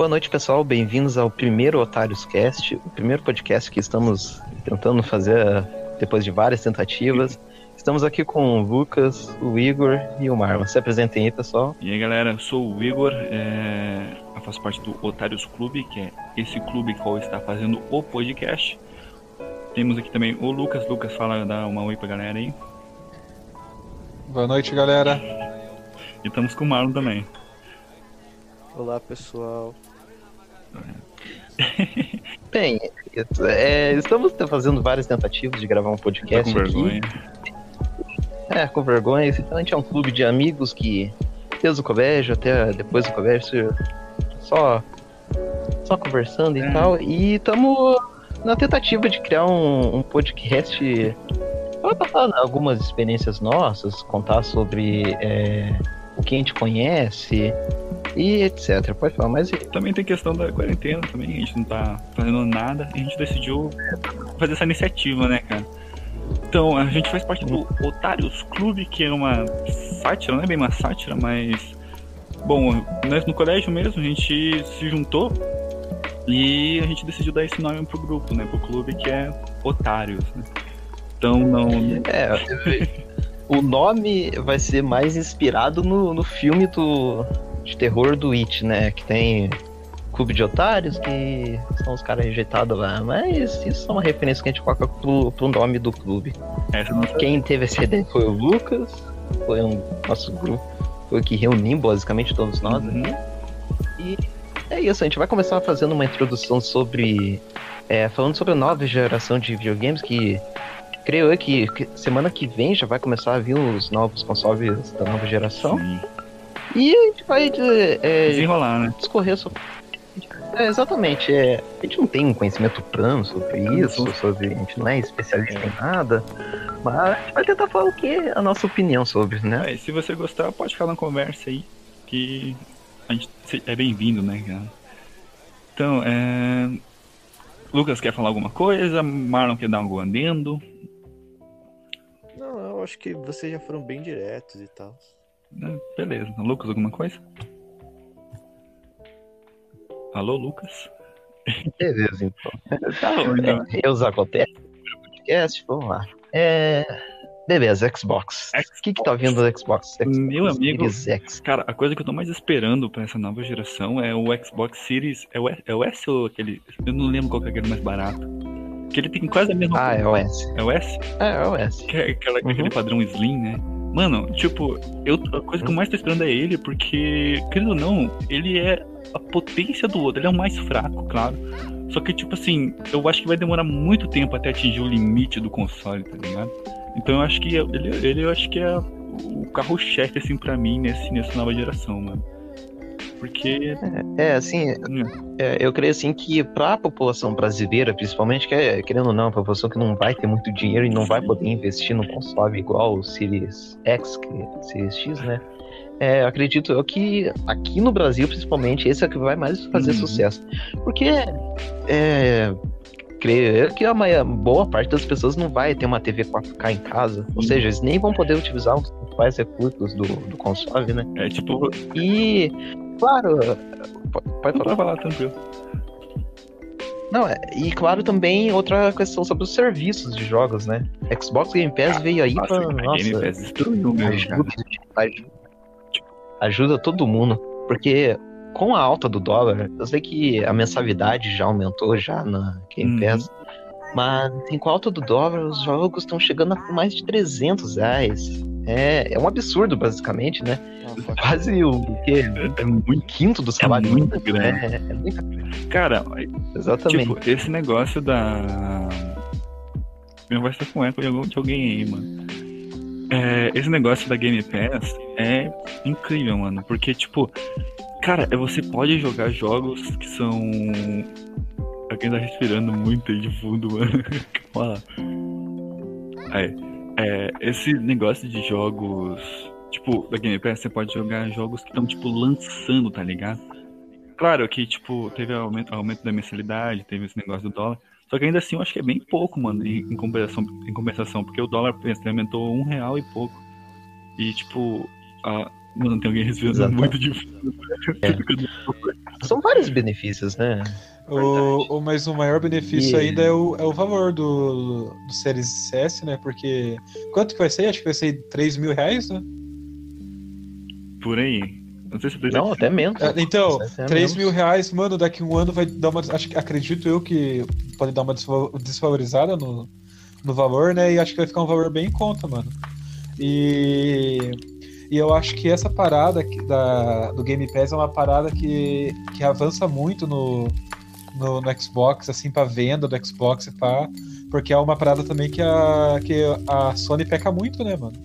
Boa noite, pessoal. Bem-vindos ao primeiro Otários Cast, o primeiro podcast que estamos tentando fazer depois de várias tentativas. Estamos aqui com o Lucas, o Igor e o Marlon. Se apresentem aí, pessoal. E aí, galera, eu sou o Igor, é... eu faço parte do Otários Clube, que é esse clube que está fazendo o podcast. Temos aqui também o Lucas. Lucas, fala, dá uma oi pra galera aí. Boa noite, galera. E estamos com o Marlon também. Olá, pessoal. Bem, é, estamos fazendo várias tentativas de gravar um podcast Tá com aqui. vergonha. É, com vergonha. Esse é um clube de amigos que, desde o colégio até depois do colégio, só, só conversando e É. tal. E estamos na tentativa de criar um, um podcast para passar algumas experiências nossas, contar sobre é, o que a gente conhece e etc. Pode falar mais aí. Também tem questão da quarentena também, a gente não tá fazendo nada e a gente decidiu fazer essa iniciativa, né, cara? Então, a gente faz parte do Otários Clube, que é uma sátira, não é bem uma sátira, mas. Bom, nós no colégio mesmo, a gente se juntou e a gente decidiu dar esse nome pro grupo, né? Pro clube, que é Otários, né? Então, não. É, o nome vai ser mais inspirado no, no filme do, de terror do It, né? Que tem Clube de Otários, que são os caras rejeitados lá. Mas isso é uma referência que a gente coloca pro, pro nome do clube. Não Quem teve essa ideia foi o Lucas, foi um nosso grupo, foi o que reuniu basicamente todos nós. Uhum. E é isso, a gente vai começar fazendo uma introdução sobre. é, falando sobre a nova geração de videogames que. Creio eu que, que semana que vem já vai começar a vir os novos consoles da nova geração. Sim. E a gente vai é, Desenrolar, né? discorrer sobre. É, exatamente, é, a gente não tem um conhecimento plano sobre isso, sobre, a gente não é especialista em nada, mas a gente vai tentar falar o que a nossa opinião sobre, né? É, se você gostar, pode ficar na conversa aí, que a gente é bem-vindo, né, cara? Então, é... Lucas quer falar alguma coisa? Marlon quer dar algum adendo? Não, eu acho que vocês já foram bem diretos e tal. É, Beleza. Lucas, alguma coisa? Alô, Lucas? Beleza, então. Tá bom, então. É, erros acontecem no podcast, vamos lá. É. Beleza, Xbox. O que que tá vindo do Xbox? Xbox Meu amigo. Series X. Cara, a coisa que eu tô mais esperando pra essa nova geração é o Xbox Series. É o, S- é o S ou aquele. Eu não lembro qual que é aquele mais barato. Que ele tem quase a mesma. Ah, é o S. É o S? É, é o S. Que é aquela, Uhum. aquele padrão Slim, né? Mano, tipo, eu, a coisa que eu mais tô esperando é ele, porque, querendo ou não, ele é a potência do outro. Ele é o mais fraco, claro. Só que, tipo assim, eu acho que vai demorar muito tempo até atingir o limite do console, tá ligado? Então eu acho que ele, ele eu acho que é o carro-chefe, assim, pra mim, nesse, nessa nova geração, mano. Porque. É, assim, hum, é, eu creio assim que pra população brasileira, principalmente, que é, querendo ou não, a população que não vai ter muito dinheiro e não vai poder investir num console igual o Series X, que é Series X, né? É, acredito eu que aqui no Brasil, principalmente, esse é o que vai mais fazer Uhum. sucesso. Porque é, creio eu que a maior, boa parte das pessoas não vai ter uma TV 4K em casa. Ou Sim. seja, eles nem vão poder utilizar os principais recursos do, do console, né? é tipo. E, claro, pode, falar. pra falar tranquilo. Não, é, e claro também outra questão sobre os serviços de jogos, né? Xbox Game Pass veio aí Nossa, pra. Nossa, Game Pass destruiu ajuda, ajuda, ajuda todo mundo. Porque com a alta do dólar, eu sei que a mensalidade já aumentou já na Game Uhum. Pass. Mas assim, com a alta do dólar, os jogos estão chegando a mais de 300 reais. É, é um absurdo, basicamente, né? Nossa, Quase o quê? É muito. Um quinto do salário muito mínimo. grande. É, é muita coisa. Cara, Exatamente. Tipo, esse negócio da. Minha voz tá com eco de alguém aí, mano. É, esse negócio da Game Pass é incrível, mano. Porque, tipo, cara, é- você pode jogar jogos que são. Alguém tá respirando muito aí de fundo, mano. Calma lá. Aí, é, esse negócio de jogos. Tipo, da Game Pass, você pode jogar jogos que estão, tipo, lançando, tá ligado? Claro que, tipo, teve aumento, aumento da mensalidade, teve esse negócio do dólar. Só que ainda assim eu acho que é bem pouco, mano, em, compensação, em compensação, porque o dólar aumentou um real e pouco. E tipo, a, Mano, tem alguém Exato. muito difícil. É. são vários benefícios, né? O, o, mas o maior benefício E- ainda é o, é o valor do, do Series S, né? Porque. Quanto que vai ser? Acho que vai ser 3 mil reais, né? Por aí. Não sei se eu Não, até menos. É, Então, Até 3 menos. mil reais, mano, daqui um ano vai dar uma. Acho, que- acredito eu que pode dar uma desvalorizada no, no valor, né? E acho que vai ficar um valor bem em conta, mano. E. E eu acho que essa parada da, do Game Pass é uma parada que, que avança muito no, no, no Xbox, assim, pra venda do Xbox e pá. Porque é uma parada também que a, que a Sony peca muito, né, mano?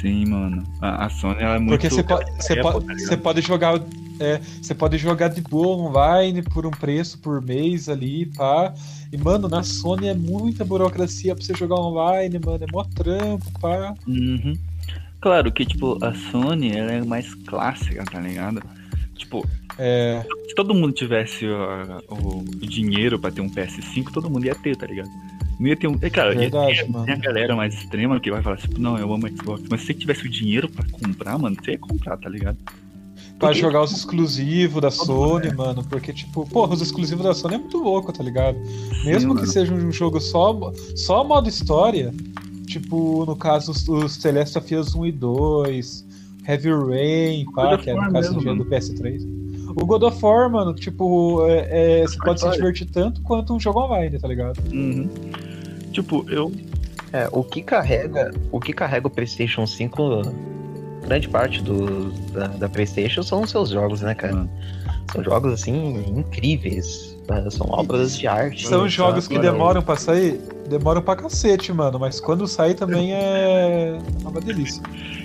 Sim, mano. A, a Sony ela é muito. Porque você pode, pode, tá você pode jogar. é, você pode jogar de boa online por um preço por mês ali, pá. E, mano, na Sony é muita burocracia pra você jogar online, mano. É mó trampo, pá. Uhum. Claro que, tipo, a Sony ela é mais clássica, tá ligado? Tipo, É, se todo mundo tivesse o, dinheiro pra ter um PS5, todo mundo ia ter, tá ligado? Não ia ter um. É, cara, ia Verdade, ter- mano. tem a galera mais extrema que vai falar tipo, não, eu amo Xbox. Mas se você tivesse o dinheiro pra comprar, mano, você ia comprar, tá ligado? pra jogar os exclusivos da Sony, mano. Porque, tipo, porra, os exclusivos da Sony é muito louco, tá ligado? Mesmo Sim, que mano. seja um jogo só, só modo história, tipo, no caso, os, os Celeste of Us 1 e 2, Heavy Rain, pá, que é no caso mesmo, do, do PS3. O God of War, mano, tipo, é, é, você pode se divertir tanto quanto um jogo online, tá ligado? Uhum. Tipo, eu. É, o que carrega, o que carrega o PlayStation 5, grande parte do, da, da PlayStation são os seus jogos, né, cara? Mano. São jogos assim incríveis, né? são obras de arte. São né? jogos que demoram pra sair, demoram pra cacete, mano, mas quando sai também é uma delícia.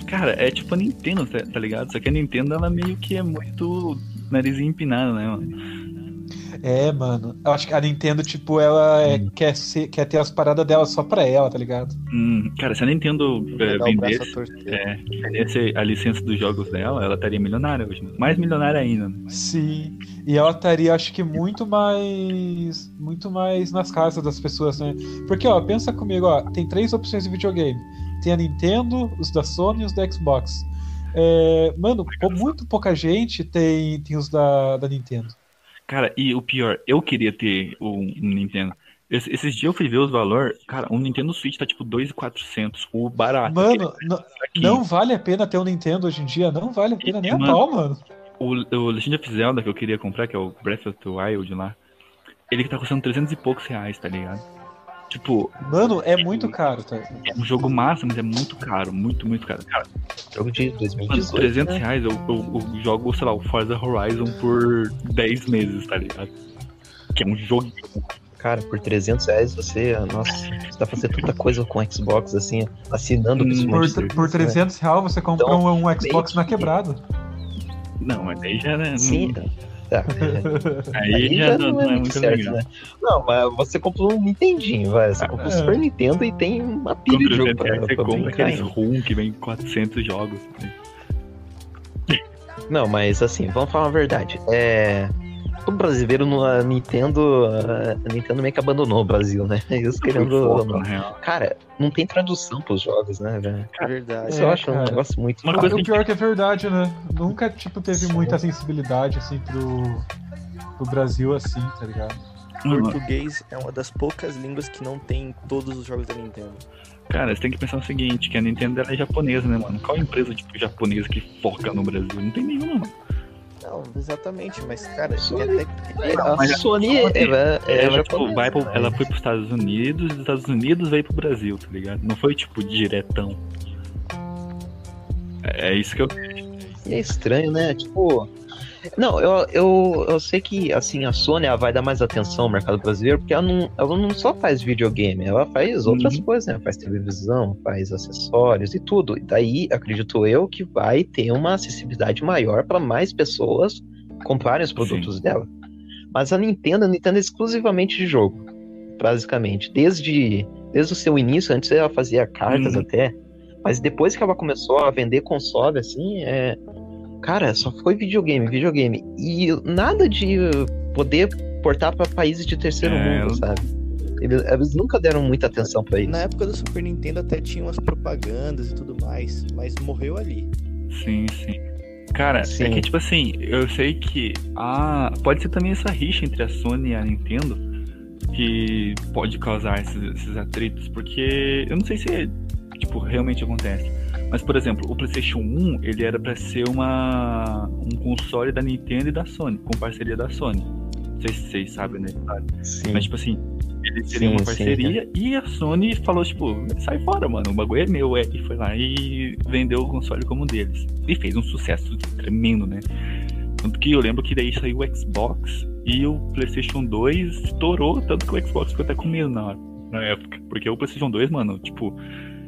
Cara, é tipo a Nintendo, tá tá ligado? Só que a Nintendo, ela meio que é muito narizinho empinado, né, mano? É, mano. Eu acho que a Nintendo, tipo, ela é- Hum. quer, ser, quer ter as paradas dela só pra ela, tá ligado? Hum, cara, se a Nintendo é, vendesse, é, vendesse a licença dos jogos dela, ela estaria milionária hoje. né? Mais milionária ainda. né? Sim. E ela estaria, acho que, muito mais. Muito mais nas casas das pessoas, né? Porque, ó, pensa comigo, ó, tem três opções de videogame. Tem a Nintendo, os da Sony e os da Xbox. É, mano, muito pouca gente tem, tem os da, da Nintendo. Cara, e o pior, eu queria ter um, um Nintendo. Esse- esses dias eu fui ver os valores, cara, um Nintendo Switch tá tipo 2,400, o barato. Mano, não, não vale a pena ter um Nintendo hoje em dia. Não vale a pena nem a Mano. pau, mano. O, o Legend of Zelda que eu queria comprar, que é o Breath of the Wild lá, ele tá custando 300 e poucos reais, tá ligado? Tipo, Mano, é muito caro, tá? é um jogo massa, mas é muito caro, muito, muito caro. Cara, Jogo de mano, 2018. 300 né? reais eu, eu, eu jogo, sei lá, o Forza Horizon por 10 meses, tá ligado? Que é um jogo. Cara, por 300 reais você, nossa, você dá pra fazer tanta coisa com o Xbox, assim, assinando Hum, Por, serviço, por né? 300 reais você compra Então, um, um Xbox na que- quebrada. Não, mas aí já, né? Sim, tá. Aí, já, não, não é muito certo, legal. né? Não, mas você comprou um Nintendinho, vai. Você comprou o É. Super Nintendo e tem uma pilha de jogo 300 pra, você pra compra brincar aqueles. ROM que vem 400 jogos. né? Não, mas assim, vamos falar a verdade. É. O brasileiro, no- a Nintendo. A Nintendo meio que abandonou o Brasil, né? Eles querendo. na real. Cara, não tem tradução pros jogos, né, velho? É verdade. Isso É, eu acho um cara. negócio muito. Uma coisa o pior que é verdade, né? Nunca, tipo, teve Sim. muita sensibilidade, assim, pro, pro Brasil, assim, tá ligado? Mano, Português é uma das poucas línguas que não tem em todos os jogos da Nintendo. Cara, você tem que pensar o seguinte, que a Nintendo ela é japonesa, né, mano? Qual empresa, tipo, japonesa que foca no Brasil? Não tem nenhuma, mano. Não, exatamente, mas cara, Sony. até a Mas a Sony é, é, é ela, tipo, japonesa, vai pro- né? ela foi pros Estados Unidos e dos Estados Unidos veio pro Brasil, tá ligado? Não foi, tipo, diretão. É, é isso que eu. E é estranho, né? Tipo. Não, eu, eu, eu sei que assim, a Sony ela vai dar mais atenção ao mercado brasileiro, porque ela não, ela não só faz videogame, ela faz outras Uhum. coisas, né? Faz televisão, faz acessórios e tudo. E daí, acredito eu, que vai ter uma acessibilidade maior para mais pessoas comprarem os produtos dela. Mas a Nintendo, a Nintendo é exclusivamente de jogo, basicamente. Desde, desde o seu início, antes ela fazia cartas Uhum. até. Mas depois que ela começou a vender console, assim, é. Cara, só foi videogame, videogame. E nada de poder portar pra países de terceiro É, mundo, sabe? Eles, eles nunca deram muita atenção pra isso. Na época do Super Nintendo até tinha umas propagandas e tudo mais, mas morreu ali. Sim, sim. Cara, é Sim. que tipo assim, eu sei que a. Pode ser também essa rixa entre a Sony e a Nintendo que pode causar esses, esses atritos, porque eu não sei se é, tipo, realmente acontece. Mas, por exemplo, o PlayStation 1 ele era pra ser uma um console da Nintendo e da Sony, com parceria da Sony. Não sei se vocês sabem, né? Sim. Mas, tipo assim, ele seria Sim, uma sim, parceria e a Sony falou, tipo, sai fora, mano, o bagulho é meu, é. E foi lá e vendeu o console como um deles. E fez um sucesso tremendo, né? Tanto que eu lembro que daí saiu o Xbox e o PlayStation 2 estourou, tanto que o Xbox ficou até com medo na, hora, na época. Porque o PlayStation 2, mano, tipo,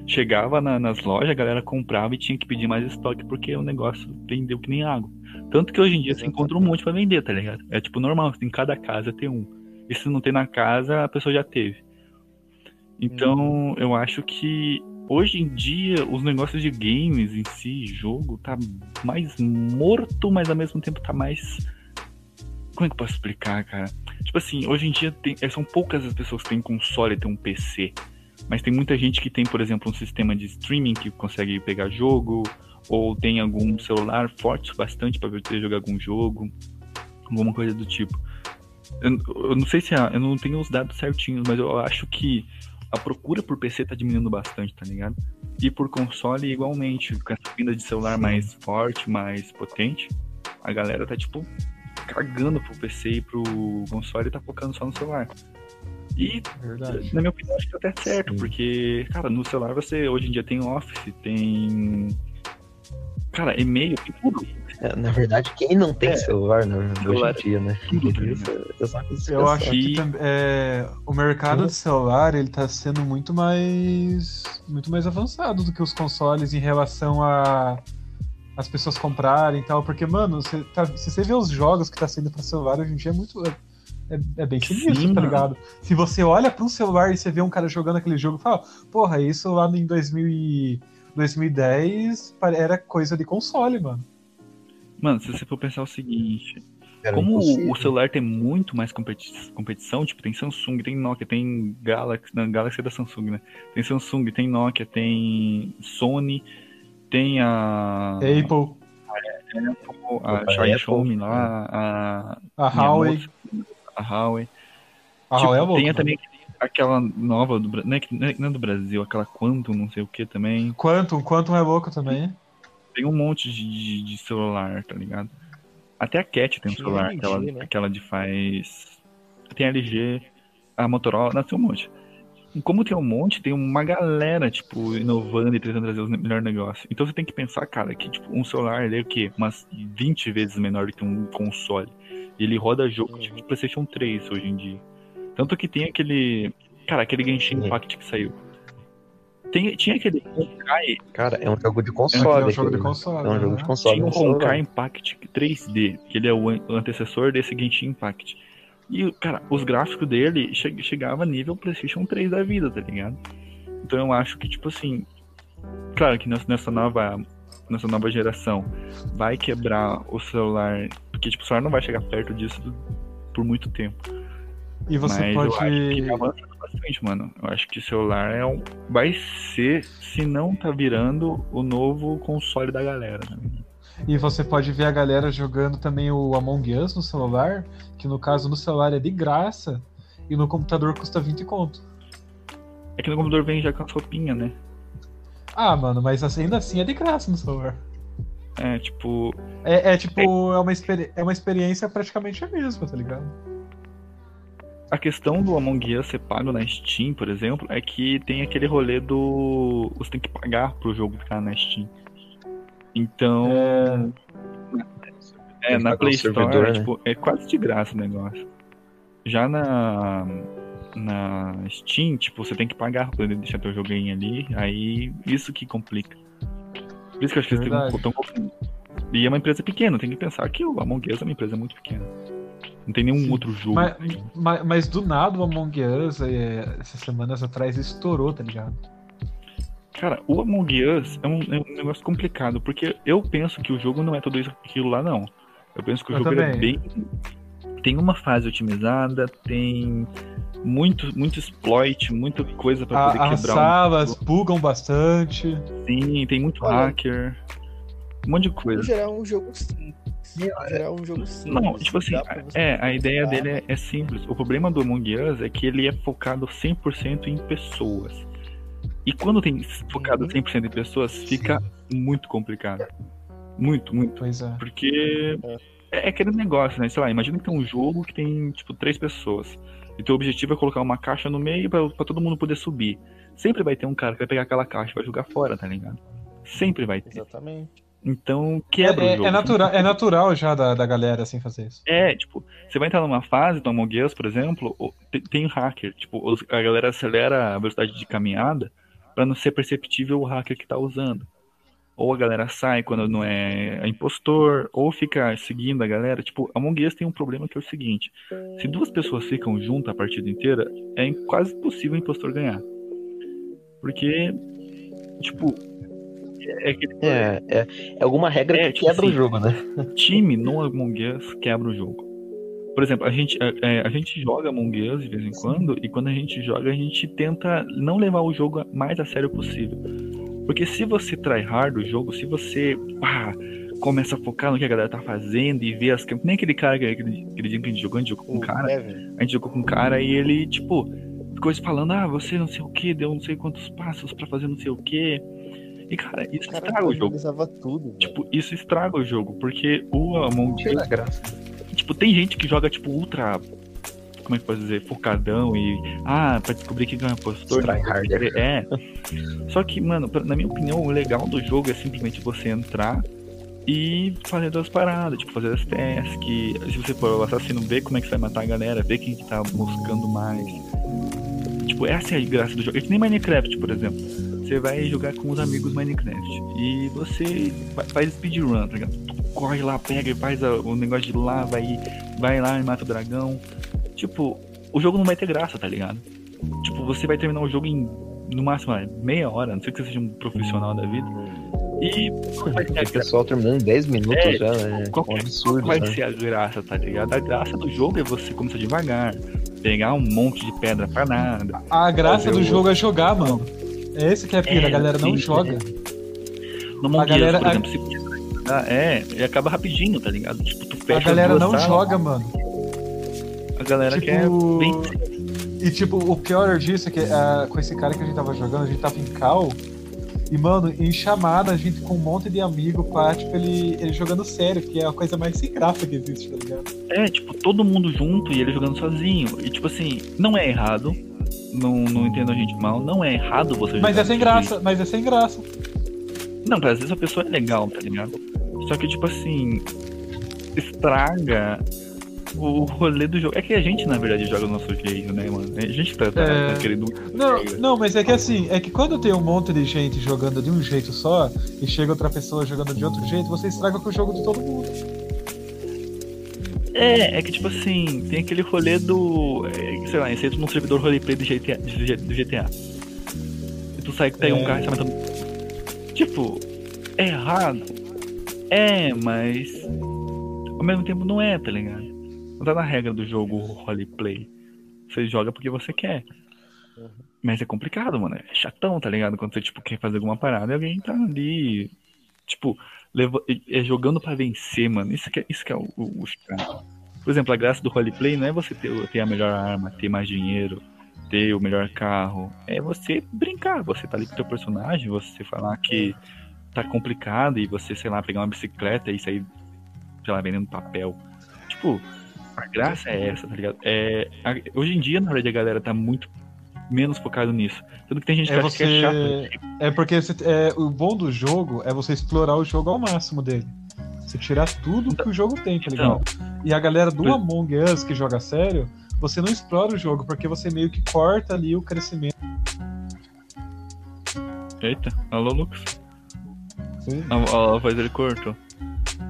chegava na- nas lojas, a galera comprava e tinha que pedir mais estoque porque o negócio vendeu que nem água. Tanto que hoje em dia você encontra um monte pra vender, tá ligado? É tipo normal, em cada casa tem um. E se não tem na casa, a pessoa já teve. Então, eu acho que hoje em dia os negócios de games em si, jogo, tá mais morto, mas ao mesmo tempo tá mais. Como é que eu posso explicar, cara? Tipo assim, hoje em dia tem- são poucas as pessoas que têm console e têm um PC. Mas tem muita gente que tem, por exemplo, um sistema de streaming que consegue pegar jogo, ou tem algum celular forte bastante para poder jogar algum jogo, alguma coisa do tipo. Eu, eu não sei se a, eu não tenho os dados certinhos, mas eu acho que a procura por PC tá diminuindo bastante, tá ligado? E por console igualmente, com essa vinda de celular mais forte, mais potente, a galera tá tipo cagando pro PC e pro console e tá focando só no celular. E Verdade. na minha opinião, acho que tá até certo, Sim. porque, cara, no celular você hoje em dia tem Office, tem. Cara, e-mail, tem tudo. É, na verdade, quem não tem É, celular, né, celular hoje em dia, né? tudo, tá Isso, é isso Eu acho que tam- é, o mercado de celular ele tá sendo muito mais muito mais avançado do que os consoles em relação a as pessoas comprarem e tal, porque mano, você tá- se você vê os jogos que tá saindo pra celular hoje em dia é muito é, é- bem sinistro, Sim, tá mano. ligado? Se você olha para um celular e você vê um cara jogando aquele jogo, fala, porra, isso lá em 2000 e 2010 pare- era coisa de console, mano. Mano, se você for pensar o seguinte, Era como o- impossível. o celular tem muito mais competi- competição, tipo, tem Samsung, tem Nokia, tem Galaxy, não, Galaxy é da Samsung, né? Tem Samsung, tem Nokia, tem Sony, tem a Apple, a Opa, Xiaomi Apple. lá, a a Huawei, a Huawei. a Tipo, Huawei é tem também aquela nova do Bra- não é, do Brasil, aquela Quantum, não sei o que também. Quantum, Quantum é louco também. Tem um monte de, de, de celular, tá ligado? Até a Cat tem um celular, LG, aquela, né? aquela de faz. Tem a LG, a Motorola, tem um monte. E como tem um monte, tem uma galera, tipo, inovando e tentando trazer os melhores negócios. Então você tem que pensar, cara, que tipo, um celular ele é o quê? Umas 20 vezes menor do que um console. Ele roda jogo tipo de PlayStation 3 hoje em dia. Tanto que tem aquele. Cara, aquele Genshin. Impact que saiu. Tem, tinha aquele Honkai, Cara, é um jogo de É console. um jogo de console. É um jogo né? de console. Tinha o. Honkai Impact 3D, que ele é o an- o antecessor desse Genshin Impact. E, cara, os gráficos dele che chegava a nível PlayStation 3 da vida, tá ligado? Então eu acho que, tipo assim. Claro que nessa nova, nessa nova geração vai quebrar o celular. Porque, tipo, o celular não vai chegar perto disso por muito tempo. E você Mas eu acho que pode. avança bastante, mano. Eu acho que o celular é um... vai ser, se não tá virando, o novo console da galera. Né? E você pode ver a galera jogando também o Among Us no celular, que no caso no celular é de graça e no computador custa 20 conto. É que no computador vem já com as roupinhas, né? Ah, mano, mas ainda assim é de graça no celular. É, tipo, É, é tipo, é uma, é uma experiência praticamente a mesma, tá ligado? a questão do Among Us ser pago na Steam, por exemplo, é que tem aquele rolê do. Você tem que pagar pro jogo ficar na Steam. Então. É, que na Play Store, servidor, né? tipo, é quase de graça o negócio. Já na. Na Steam, tipo, você tem que pagar pra poder deixar teu joguinho ali. Aí, isso que complica. Por isso que eu acho que eles Verdade. estão confundindo. E é uma empresa pequena, tem que pensar que o Among Us é uma empresa muito pequena. Não tem nenhum Sim. outro jogo. Mas, mas, mas do nada o Among Us, é, essas semanas atrás, estourou, tá ligado? Cara, o Among Us é um, é um negócio complicado, porque eu penso que o jogo não é tudo isso aquilo lá, não. Eu penso que o Eu jogo é também. bem. Tem uma fase otimizada, tem muito, muito exploit, muita coisa pra poder A- as quebrar. salas bugam bastante. Um... Sim, tem muito Olha. hacker. Um monte de coisa. geral, é um jogo simples. É um jogo simples. Não, tipo assim, é, a ideia jogar. dele é, é simples. O problema do Among Us é que ele é focado 100% em pessoas. E quando tem focado Uhum. 100% em pessoas, fica muito complicado. Muito, muito. Pois é. Porque é, é aquele negócio, né? Sei lá, imagina que tem um jogo que tem, tipo, três pessoas. E teu objetivo é colocar uma caixa no meio pra, pra todo mundo poder subir. Sempre vai ter um cara que vai pegar aquela caixa e vai jogar fora, tá ligado? Sempre vai ter. Exatamente. Então, É, quebra o é, jogo. é natural, é natural já da, da galera assim fazer isso. É, tipo, você vai entrar numa fase do Among Us, por exemplo, o- tem, tem um hacker. Tipo, a galera acelera a velocidade de caminhada pra não ser perceptível o hacker que tá usando. Ou a galera sai quando não é impostor, ou fica seguindo a galera. Tipo, Among Us tem um problema que é o seguinte: se duas pessoas ficam juntas a partida inteira, é quase impossível o impostor ganhar. Porque, tipo, é É, é, é alguma regra É, que tipo quebra o assim, jogo, né? time no Among Us quebra o jogo. Por exemplo, a gente, é, é, a gente joga Among Us de vez em quando, e quando a gente joga, a gente tenta não levar o jogo mais a sério possível. Porque se você tryhard o jogo, se você pá, começa a focar no que a galera tá fazendo e ver as. Nem aquele cara, que- aquele, aquele dia que a gente jogou, a gente jogou com um O cara, Kevin, a gente jogou com um cara e ele, tipo, ficou falando, ah, você não sei o que, deu não sei quantos passos pra fazer não sei o que. E, cara, isso cara estraga o jogo. tudo. Tipo, isso estraga o jogo, porque o Among Us. Tipo, tem gente que joga, tipo, ultra. Como é que pode dizer? Focadão e. Ah, pra descobrir quem é o impostor. Tryharder. É. Só que, mano, pra- na minha opinião, o legal do jogo é simplesmente você entrar e fazer duas paradas, tipo, fazer as tasks. Se você for o assassino, ver como é que você vai matar a galera, ver quem que tá buscando mais. Tipo, essa é a graça do jogo. É que nem Minecraft, por exemplo. Você vai jogar com os amigos Minecraft e você fa- faz speedrun, tá ligado? Corre lá, pega e faz o negócio de lava e vai lá e mata o dragão. Tipo, o jogo não vai ter graça, tá ligado? Tipo, você vai terminar o jogo em, no máximo, ah, meia hora, a não sei que você seja um profissional da vida. E qual vai ser a O pessoal terminando em 10 minutos É, já, é qual um que- absurdo, vai né? ser a graça, tá ligado? A graça do jogo é você começar devagar, pegar um monte de pedra pra nada. A graça do o- jogo é jogar, mano. É esse que é a pira, É, a galera não sim, joga. No Among Us, galera- por a- exemplo, se você jogar, é, e acaba rapidinho, tá ligado? Tipo, tu A fecha galera duas não salas, joga, mano. A galera quer Tipo. vencer. E tipo, o pior disso é que ah, com esse cara que a gente tava jogando, a gente tava em cal. E, mano, em chamada, a gente com um monte de amigo pra, tipo, ele, ele jogando sério, que é a coisa mais sem graça que existe, tá ligado? É, tipo, todo mundo junto e ele jogando sozinho. E tipo assim, não é errado. Não, não entendo a gente mal. Não é errado você Mas é sem graça, mas é sem graça. jeito. Não, às vezes a pessoa é legal, tá ligado? Só que, tipo assim, estraga o rolê do jogo. É que a gente, na verdade, joga do nosso jeito, né, mano? A gente tá, tá, É. querendo. Não, não, mas é que assim, é que quando tem um monte de gente jogando de um jeito só e chega outra pessoa jogando de outro jeito, você estraga com o jogo de todo mundo. É, é que tipo assim, tem aquele rolê do. é, sei lá, você entra num servidor roleplay do GTA. do GTA. E tu sai que pega um É. carro e sai matando. Tipo, é errado. É, mas. Ao mesmo tempo não é, tá ligado? Não tá na regra do jogo roleplay. Você joga porque você quer. Mas é complicado, mano. É chatão, tá ligado? Quando você, tipo, quer fazer alguma parada e alguém tá ali. Tipo, leva- é jogando pra vencer, mano. Isso que é, isso que é o, o, o. Por exemplo, a graça do roleplay não é você ter, ter a melhor arma, ter mais dinheiro, ter o melhor carro. É você brincar. Você tá ali com o teu personagem, você falar que tá complicado e você, sei lá, pegar uma bicicleta e sair, sei lá, vendendo papel. Tipo, a graça é essa, tá ligado? É, a- hoje em dia, na verdade, a galera tá muito menos focado nisso. Tanto que tem gente que É acha que é chato. você. É porque você- é, o bom do jogo é você explorar o jogo ao máximo dele. Você tirar tudo que o jogo tem, tá ligado? E a galera do Among Us que joga sério, você não explora o jogo, porque você meio que corta ali o crescimento. Eita, alô, Lucas? A, a voz dele cortou.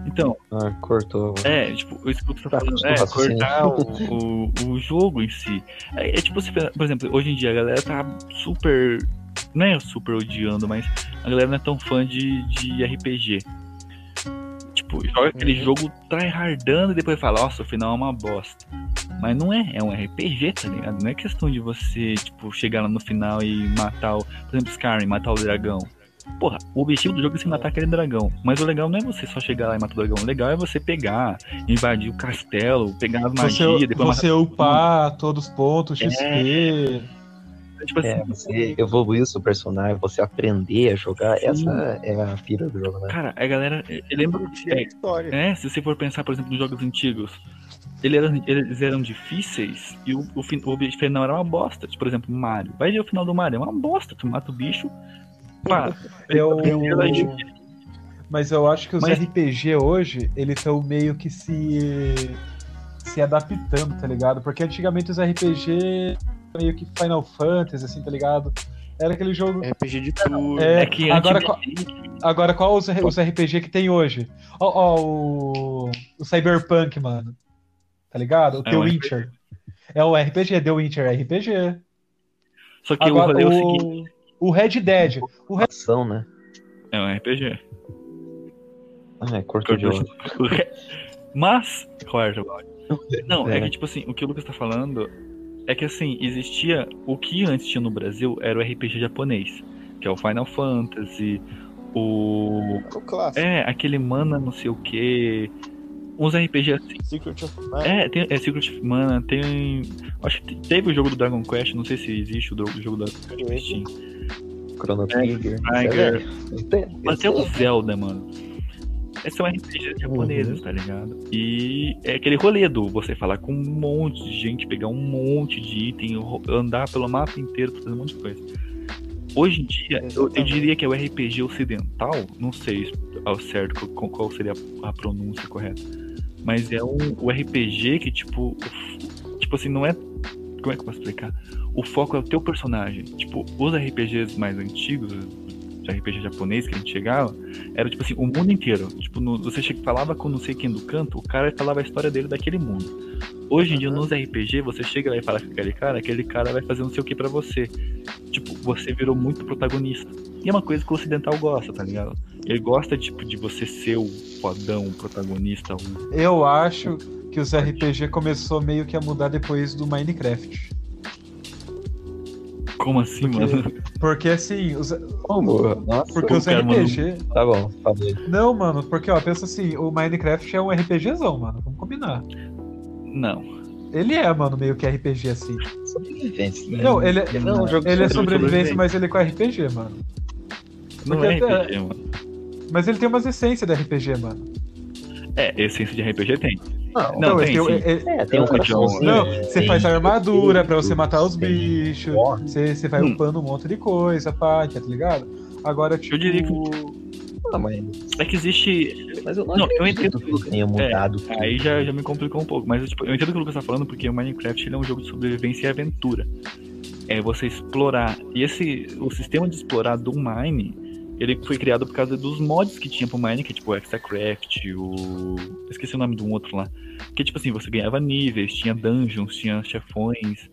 Então, Ah, cortou. é, tipo, isso que você tá Tá, falando, é, cortar o, o, o jogo em si. É, é tipo, você, por exemplo, hoje em dia a galera tá super. Não é super odiando, mas a galera não é tão fã de, de RPG. Tipo, joga aquele Uhum. jogo tryhardando e depois fala, nossa, o final é uma bosta. Mas não é, é um RPG, tá ligado? Não é questão de você, tipo, chegar lá no final e matar o. Por exemplo, Skyrim, matar o dragão. Porra, o objetivo do jogo é você matar aquele dragão. Mas o legal não é você só chegar lá e matar o dragão. O legal é você pegar, invadir o castelo, pegar as magias, Você, depois você upar todos os pontos, XP. matar. Tipo assim, É, você evoluir o seu personagem, você aprender a jogar, Sim. essa é a pira do jogo, né? cara, a galera. Eu lembro. Curtir a história. É, se você for pensar, por exemplo, nos jogos antigos, ele era- eles eram difíceis e o, o, o objetivo final era uma bosta. Tipo, por exemplo, Mario. Vai ver o final do Mario, é uma bosta. Tu mata o bicho, para. Eu- Eu... Mas eu acho que os Mas- RPG hoje, eles estão meio que se se adaptando, tá ligado? Porque antigamente os RPG meio que Final Fantasy, assim, tá ligado? Era aquele jogo. RPG de turno. É, É que agora, qual, agora qual os, os RPG que tem hoje? Ó, ó, o, o Cyberpunk, mano. Tá ligado? O É The um Witcher. É o RPG, The Witcher RPG. Só que Agora, o rolê é o seguinte: o, Red Dead. O Red... Ação, né? é um RPG. Ah, é corto de. Mas, qual é o jogo? Não, é É. que, tipo assim, o que o Lucas tá falando é que, assim, existia. O que antes tinha no Brasil era o RPG japonês, que é o Final Fantasy, o. O clássico. É, aquele Mana não sei o que. Uns RPG assim. Secret of Mana. É, tem, é Secret of Mana, tem. Acho que teve o jogo do Dragon Quest, não sei se existe o jogo do Dragon Quest. Chrono Trigger. Trigger. Tem- Mas tem o Zelda, mano. Esses são RPGs japoneses, tá ligado? E é aquele rolê do você falar com um monte de gente, pegar um monte de item, andar pelo mapa inteiro, fazendo um monte de coisa. Hoje em dia, eu, eu diria que é o RPG ocidental, não sei ao certo qual, qual seria a, a pronúncia correta, mas é um, o RPG que, tipo, tipo assim, não é. Como é que eu posso explicar? O foco é o teu personagem. Tipo, os RPGs mais antigos, de RPG japonês que a gente chegava, era tipo assim, o mundo inteiro. Tipo, no- você falava com não sei quem do canto, o cara falava a história dele daquele mundo. Hoje em dia, nos RPG, você chega lá e fala com aquele cara, aquele cara vai fazer não sei o que pra você. Tipo, você virou muito protagonista. E é uma coisa que o ocidental gosta, tá ligado? Ele gosta, tipo, de você ser o fodão, o protagonista, o... Eu acho que os RPG começou meio que a mudar depois do Minecraft. Como assim, Porque- mano? Porque assim, os, Como? Nossa, porque os RPG. tá bom, falei. Não, mano, porque ó, pensa assim, o Minecraft é um RPGzão, mano. Vamos combinar. Não. Ele é, mano, meio que RPG assim. Sobrevivência. Não, ele, Ele não é um jogo ele é sobre sobrevivência, mas ele é com RPG, mano. Não Porque é até- RPG, mano. Mas ele tem umas essências de RPG, mano. É, essência de RPG tem. Não, Não, ele tem, sim. ele- é, tem um Não, coraçãozinho. Não, você faz a armadura pra você matar os tem- bichos. Você, você vai Hum. upando um monte de coisa, pá, tá ligado? Agora, tipo. diria que- Ah, mas, É que existe. mas eu não, Não, eu entendo que tenha mudado. É, aí já, já me complicou um pouco. Mas tipo, eu entendo o que o Lucas tá falando, porque o Minecraft ele é um jogo de sobrevivência e aventura. É você explorar. E esse. O sistema de explorar do Mine, ele foi criado por causa dos mods que tinha pro Mine, que é tipo o Extracraft, o. Esqueci o nome de um outro lá. Que tipo assim, você ganhava níveis, tinha dungeons, tinha chefões.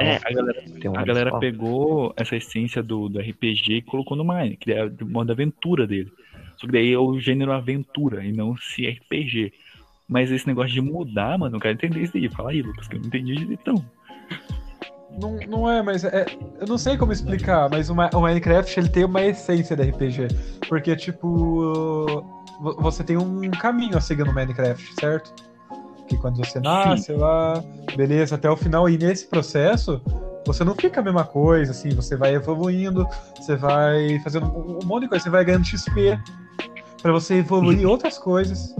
É, a galera um A galera pegou essa essência do, do RPG e colocou no Mine, que é o modo aventura dele. Só que daí é o gênero aventura e não se RPG. Mas esse negócio de mudar, mano, eu quero entender isso aí. Fala aí, Lucas, que eu não entendi então. Não, não é, mas é, eu não sei como explicar, mas o, Ma- o Minecraft ele tem uma essência de RPG. Porque, tipo, vo- você tem um caminho a seguir no Minecraft, certo? Que quando você nasce lá, beleza, até o final, e nesse processo, você não fica a mesma coisa, assim, você vai evoluindo, você vai fazendo um um monte de coisa, você vai ganhando XP pra você evoluir outras coisas.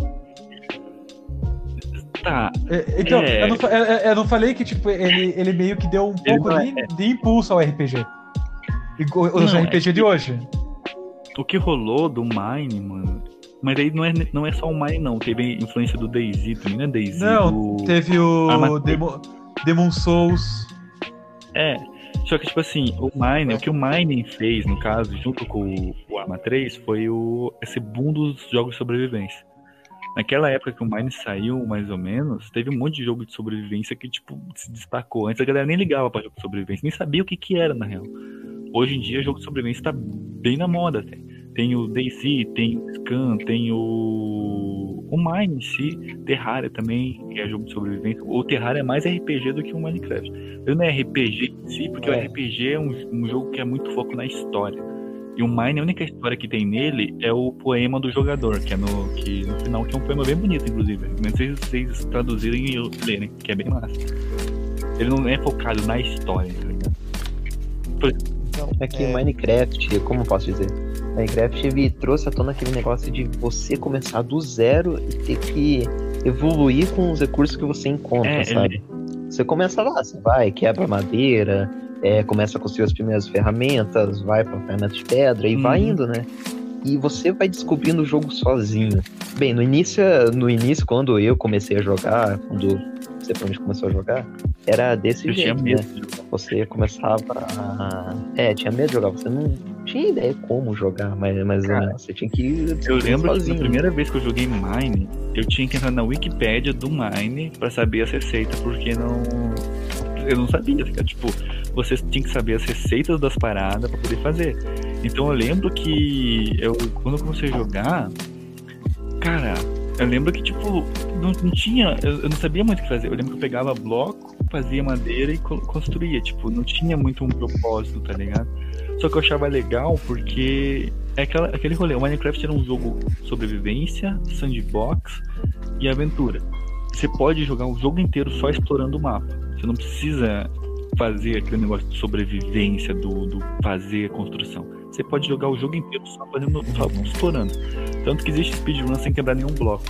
Tá, É, Então, É. eu, não, é- eu não falei que tipo, ele, ele meio que deu um Ele pouco não é- de, de impulso ao RPG. Os Não, é RPG de hoje. o que rolou do Mine, mano. Mas aí não é, não é só o Mine, não. Teve influência do DayZ também, não é DayZ? Não, do... Teve o mas- Demon, Souls. É. Só que, tipo assim, o Mine, o que o Mining fez, no caso, junto com o, o Arma 3, foi o, esse boom dos jogos de sobrevivência. Naquela época que o Mine saiu, mais ou menos, teve um monte de jogo de sobrevivência que, tipo, se destacou. Antes a galera nem ligava pra jogo de sobrevivência, nem sabia o que que era, na real. Hoje em dia, jogo de sobrevivência tá bem na moda, até. Tem o DayZ, tem o Scan, tem o... O Mine em si, Terraria também, que é jogo de sobrevivência. O Terraria é mais RPG do que o Minecraft. Ele não é RPG em si, porque É. o RPG é um, um jogo que é muito foco na história. E o Mine, a única história que tem nele é o poema do jogador, que é no, que, no final, que é um poema bem bonito, inclusive. Não sei se vocês traduzirem e lerem, que é bem massa. Ele não é focado na história, tá ligado? Então, É que Minecraft, como eu posso dizer? Minecraft ele trouxe à tona aquele negócio de você começar do zero e ter que evoluir com os recursos que você encontra, É, sabe? Você começa lá, você vai, quebra madeira, é, começa a construir as primeiras ferramentas, vai pra ferramenta de pedra e Uhum. vai indo, né? E você vai descobrindo o jogo sozinho. Bem, no início, no início, quando eu comecei a jogar, quando você provavelmente começou a jogar, era desse Eu tinha jeito, né? Você começava a... É, tinha medo de jogar, você não tinha ideia como jogar, mas, mas Cara, né, você tinha que ir Eu lembro que sozinho. na primeira vez que eu joguei Mine, eu tinha que entrar na Wikipédia do Mine pra saber as receitas, porque não. Eu não sabia, ligado? Tipo, você tinha que saber as receitas das paradas pra poder fazer. Então eu lembro que eu, quando eu comecei a jogar, cara, eu lembro que, tipo, não, não tinha. Eu, eu não sabia muito o que fazer. Eu lembro que eu pegava bloco, fazia madeira e co- construía. Tipo, não tinha muito um propósito, tá ligado? Só que eu achava legal porque é aquela, aquele rolê. O Minecraft era um jogo sobrevivência, sandbox e aventura. Você pode jogar o jogo inteiro só explorando o mapa. Você não precisa fazer aquele negócio de sobrevivência, do, do fazer a construção. Você pode jogar o jogo inteiro só fazendo, só explorando. Tanto que existe speedrun sem quebrar nenhum bloco.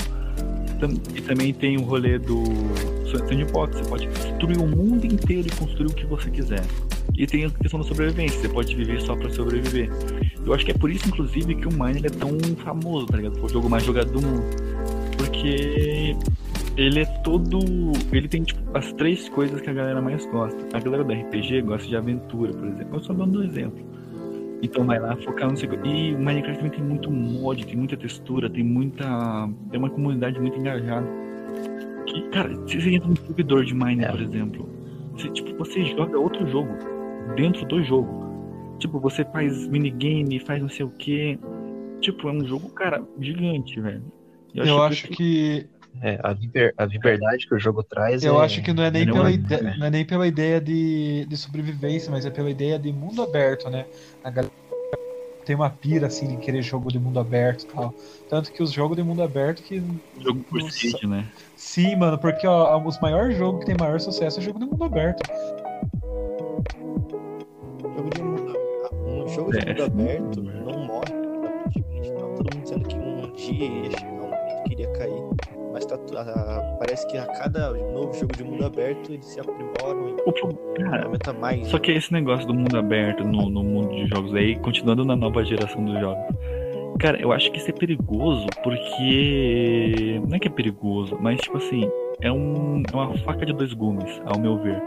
E também tem o rolê do sandbox. Você pode destruir o mundo inteiro e construir o que você quiser. E tem a questão da sobrevivência. Você pode viver só pra sobreviver. Eu acho que é por isso, inclusive, que o Mine é tão famoso, tá ligado? Foi o jogo mais jogado do mundo. Porque ele é todo. Ele tem, tipo, as três coisas que a galera mais gosta. A galera do RPG gosta de aventura, por exemplo. Eu só dando um exemplo. Então vai lá focar no seu. E o Minecraft também tem muito mod, tem muita textura, tem muita. Tem uma comunidade muito engajada. Que, cara, se você entra no servidor de Mine, É. por exemplo, você, tipo, você joga outro jogo dentro do jogo. Tipo, você faz minigame, faz não sei o que. Tipo, é um jogo, cara, gigante, velho. Eu acho que É, a, liber- a liberdade que o jogo traz Eu é... acho que não é nem Não pela é, ideia, né? não é nem pela ideia de, de sobrevivência, mas é pela ideia de mundo aberto, né? A galera tem uma pira assim de querer jogo de mundo aberto e tal. Tanto que os jogos de mundo aberto que. jogo por Nossa. si, né? Sim, mano, porque ó, os maiores jogos que tem maior sucesso é jogo de mundo aberto. Jogo de mundo, um jogo de É. mundo aberto não morre rapidamente. Tá todo mundo dizendo que um dia ia chegar um momento que iria cair. Mas tá, a- parece que a cada novo jogo de mundo aberto eles se aprimoram e O pro- Cara, aumenta mais. só que esse negócio do mundo aberto no, no mundo de jogos aí, continuando na nova geração dos jogos. Cara, eu acho que isso é perigoso porque. Não é que é perigoso, mas tipo assim, é, um, é uma faca de dois gumes, ao meu ver.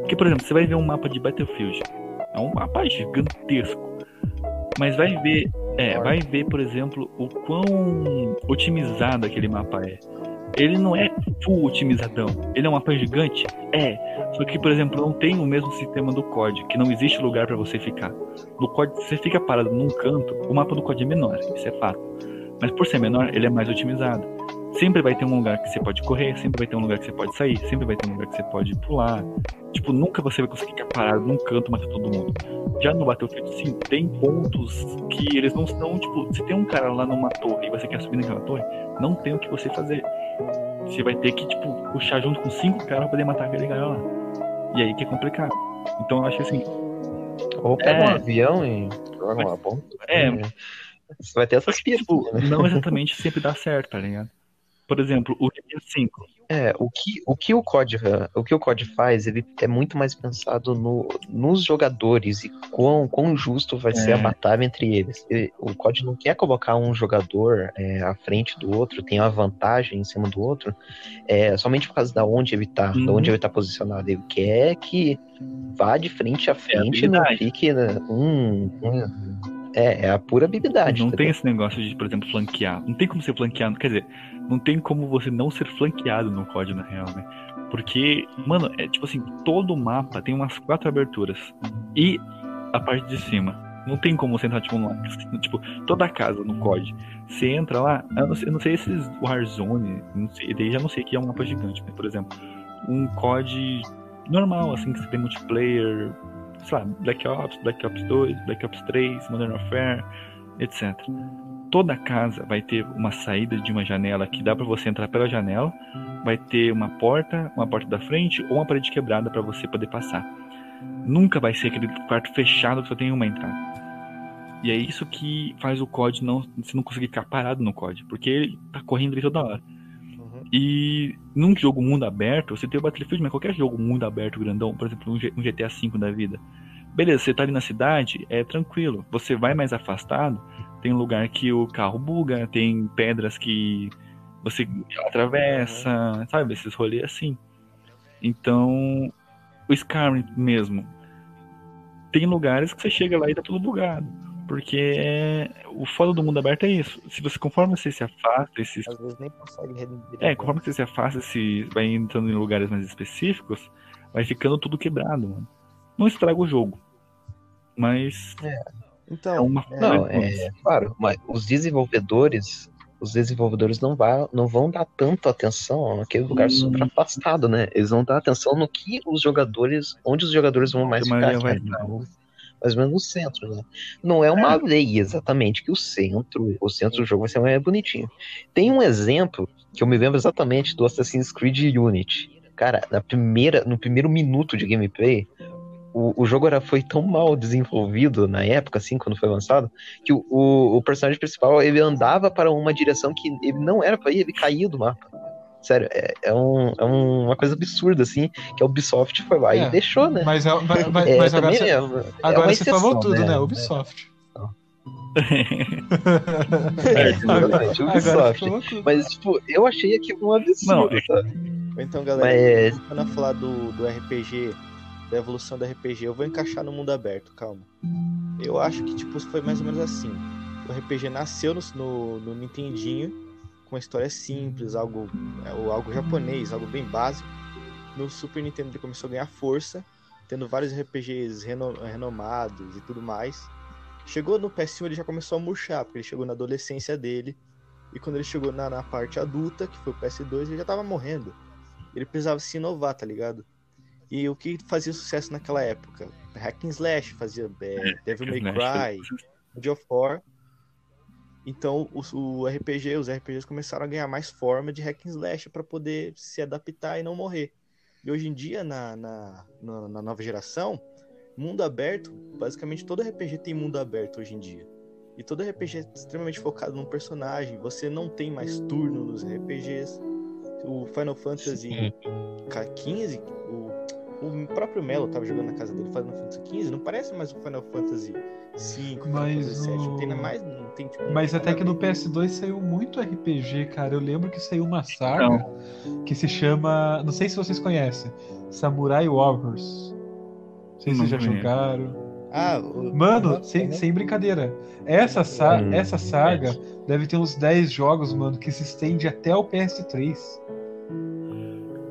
Porque, por exemplo, você vai ver um mapa de Battlefield. É um mapa gigantesco. Mas vai ver. É, vai ver, por exemplo, o quão otimizado aquele mapa é. Ele não é full otimizadão. Ele é um mapa gigante? É. Só que, por exemplo, não tem o mesmo sistema do COD, que não existe lugar pra você ficar. No COD, se você fica parado num canto, o mapa do COD é menor, isso é fato. Mas por ser menor, ele é mais otimizado. Sempre vai ter um lugar que você pode correr, sempre vai ter um lugar que você pode sair, sempre vai ter um lugar que você pode pular. Tipo, nunca você vai conseguir ficar parado num canto matar todo mundo. Já no Battlefield, sim, tem pontos que eles não estão, tipo, se tem um cara lá numa torre e você quer subir naquela torre, não tem o que você fazer. Você vai ter que, tipo, puxar junto com cinco caras pra poder matar aquele cara lá. E aí que é complicado. Então eu acho que assim, Ou pega É. um avião e joga uma bomba. é, Você vai ter essas tipo, né? não exatamente sempre dá certo, tá ligado? Por exemplo, o GTA V. É, o que o, que o COD, o que o COD faz, ele é muito mais pensado no, nos jogadores e quão, quão justo vai ser É. a batalha entre eles. E o COD não quer colocar um jogador é, à frente do outro, tem uma vantagem em cima do outro, é, somente por causa da onde ele tá, Uhum. de onde ele tá posicionado. Ele quer que vá de frente a frente e não fique né, um, um- é, é a pura habilidade. Não entendeu? tem esse negócio de, por exemplo, flanquear. Não tem como ser flanqueado. Quer dizer, não tem como você não ser flanqueado no COD, na real, né? Porque, mano, é tipo assim, todo o mapa tem umas quatro aberturas. E a parte de cima. Não tem como você entrar, tipo, lá. Tipo, toda a casa no COD. Você entra lá, eu não sei, eu não sei esses Warzone, não sei, daí já não sei que é um mapa gigante, né? Por exemplo, um COD normal, assim, que você tem multiplayer, sei lá, Black Ops, Black Ops 2, Black Ops 3, Modern Warfare, etc. Toda casa vai ter uma saída de uma janela que dá para você entrar pela janela, vai ter uma porta, uma porta da frente ou uma parede quebrada para você poder passar. Nunca vai ser aquele quarto fechado que só tem uma entrada. E é isso que faz o COD não, você não conseguir ficar parado no COD, porque ele tá correndo ali toda hora. Uhum. E num jogo mundo aberto, você tem o Battlefield, mas qualquer jogo mundo aberto grandão, por exemplo, um GTA V da vida. Beleza, você tá ali na cidade, é tranquilo. Você vai mais afastado, tem lugar que o carro buga, tem pedras que você atravessa, sabe? Esses rolês assim. Então, o Skyrim mesmo. Tem lugares que você chega lá e tá tudo bugado. Porque é- o foda do mundo aberto é isso. Se você, conforme você se afasta, se Às vezes nem consegue é, conforme você se afasta, se vai entrando em lugares mais específicos, vai ficando tudo quebrado, mano. Não estraga o jogo. Mas é Então, uma Não, é claro, mas os desenvolvedores, os desenvolvedores não, vai, não vão dar tanto atenção naquele lugar super afastado, né? Eles vão dar atenção no que os jogadores, onde os jogadores vão mais ficar, vai é no- mais ou menos no centro, né? Não é uma lei exatamente que o centro, o centro do jogo vai ser mais bonitinho. Tem um exemplo que eu me lembro exatamente do Assassin's Creed Unity. Cara, na primeira, no primeiro minuto de gameplay, o, o jogo era, foi tão mal desenvolvido na época, assim, quando foi lançado, que o, o, o personagem principal ele andava para uma direção que ele não era para ir, ele caía do mapa. Sério, é, é, um, é um- uma coisa absurda, assim, que a Ubisoft foi lá É, e deixou, né? Mas, é- mas, mas- É, agora, você, é uma- é agora uma você falou tudo, né? Ubisoft. É, exatamente, Agora você Ubisoft. Mas, tipo, eu achei aquilo um absurdo, Não, então galera, Mas, quando eu falar do, do RPG, da evolução do RPG, eu vou encaixar no mundo aberto, calma. Eu acho que tipo foi mais ou menos assim. O RPG nasceu no, no, no Nintendinho, com uma história simples, algo, é, algo japonês, algo bem básico. No Super Nintendo ele começou a ganhar força, tendo vários RPGs reno- renomados e tudo mais. Chegou no PS1 ele já começou a murchar, porque ele chegou na adolescência dele. E quando ele chegou na, na parte adulta, que foi o PS2, ele já tava morrendo. Ele precisava se inovar, tá ligado? E o que fazia sucesso naquela época? Hack and Slash, fazia é, Devil May Cry, God of War. Então os- o, RPG, os RPGs começaram a ganhar mais forma de hack and slash para poder se adaptar e não morrer. E hoje em dia, na, na, na, na nova geração, mundo aberto, basicamente todo RPG tem mundo aberto hoje em dia. E todo RPG é extremamente focado num personagem. Você não tem mais turno nos RPGs. O Final Fantasy XV, o, o próprio Melo tava jogando na casa dele Final Fantasy XV, não parece mais o Final Fantasy V, Final Mas Fantasy VII. Não tem o- mais, não tem tipo. Mas até que no nada a ver. PS2 saiu muito RPG, cara. Eu lembro que saiu uma saga Então, que se chama. Não sei se vocês conhecem. Samurai Warriors. Não sei se Não vocês já conheço. jogaram. Ah, o- Mano, sem, sem brincadeira. Essa, sa Hum, essa saga deve ter uns 10 jogos, mano, que se estende até o PS3.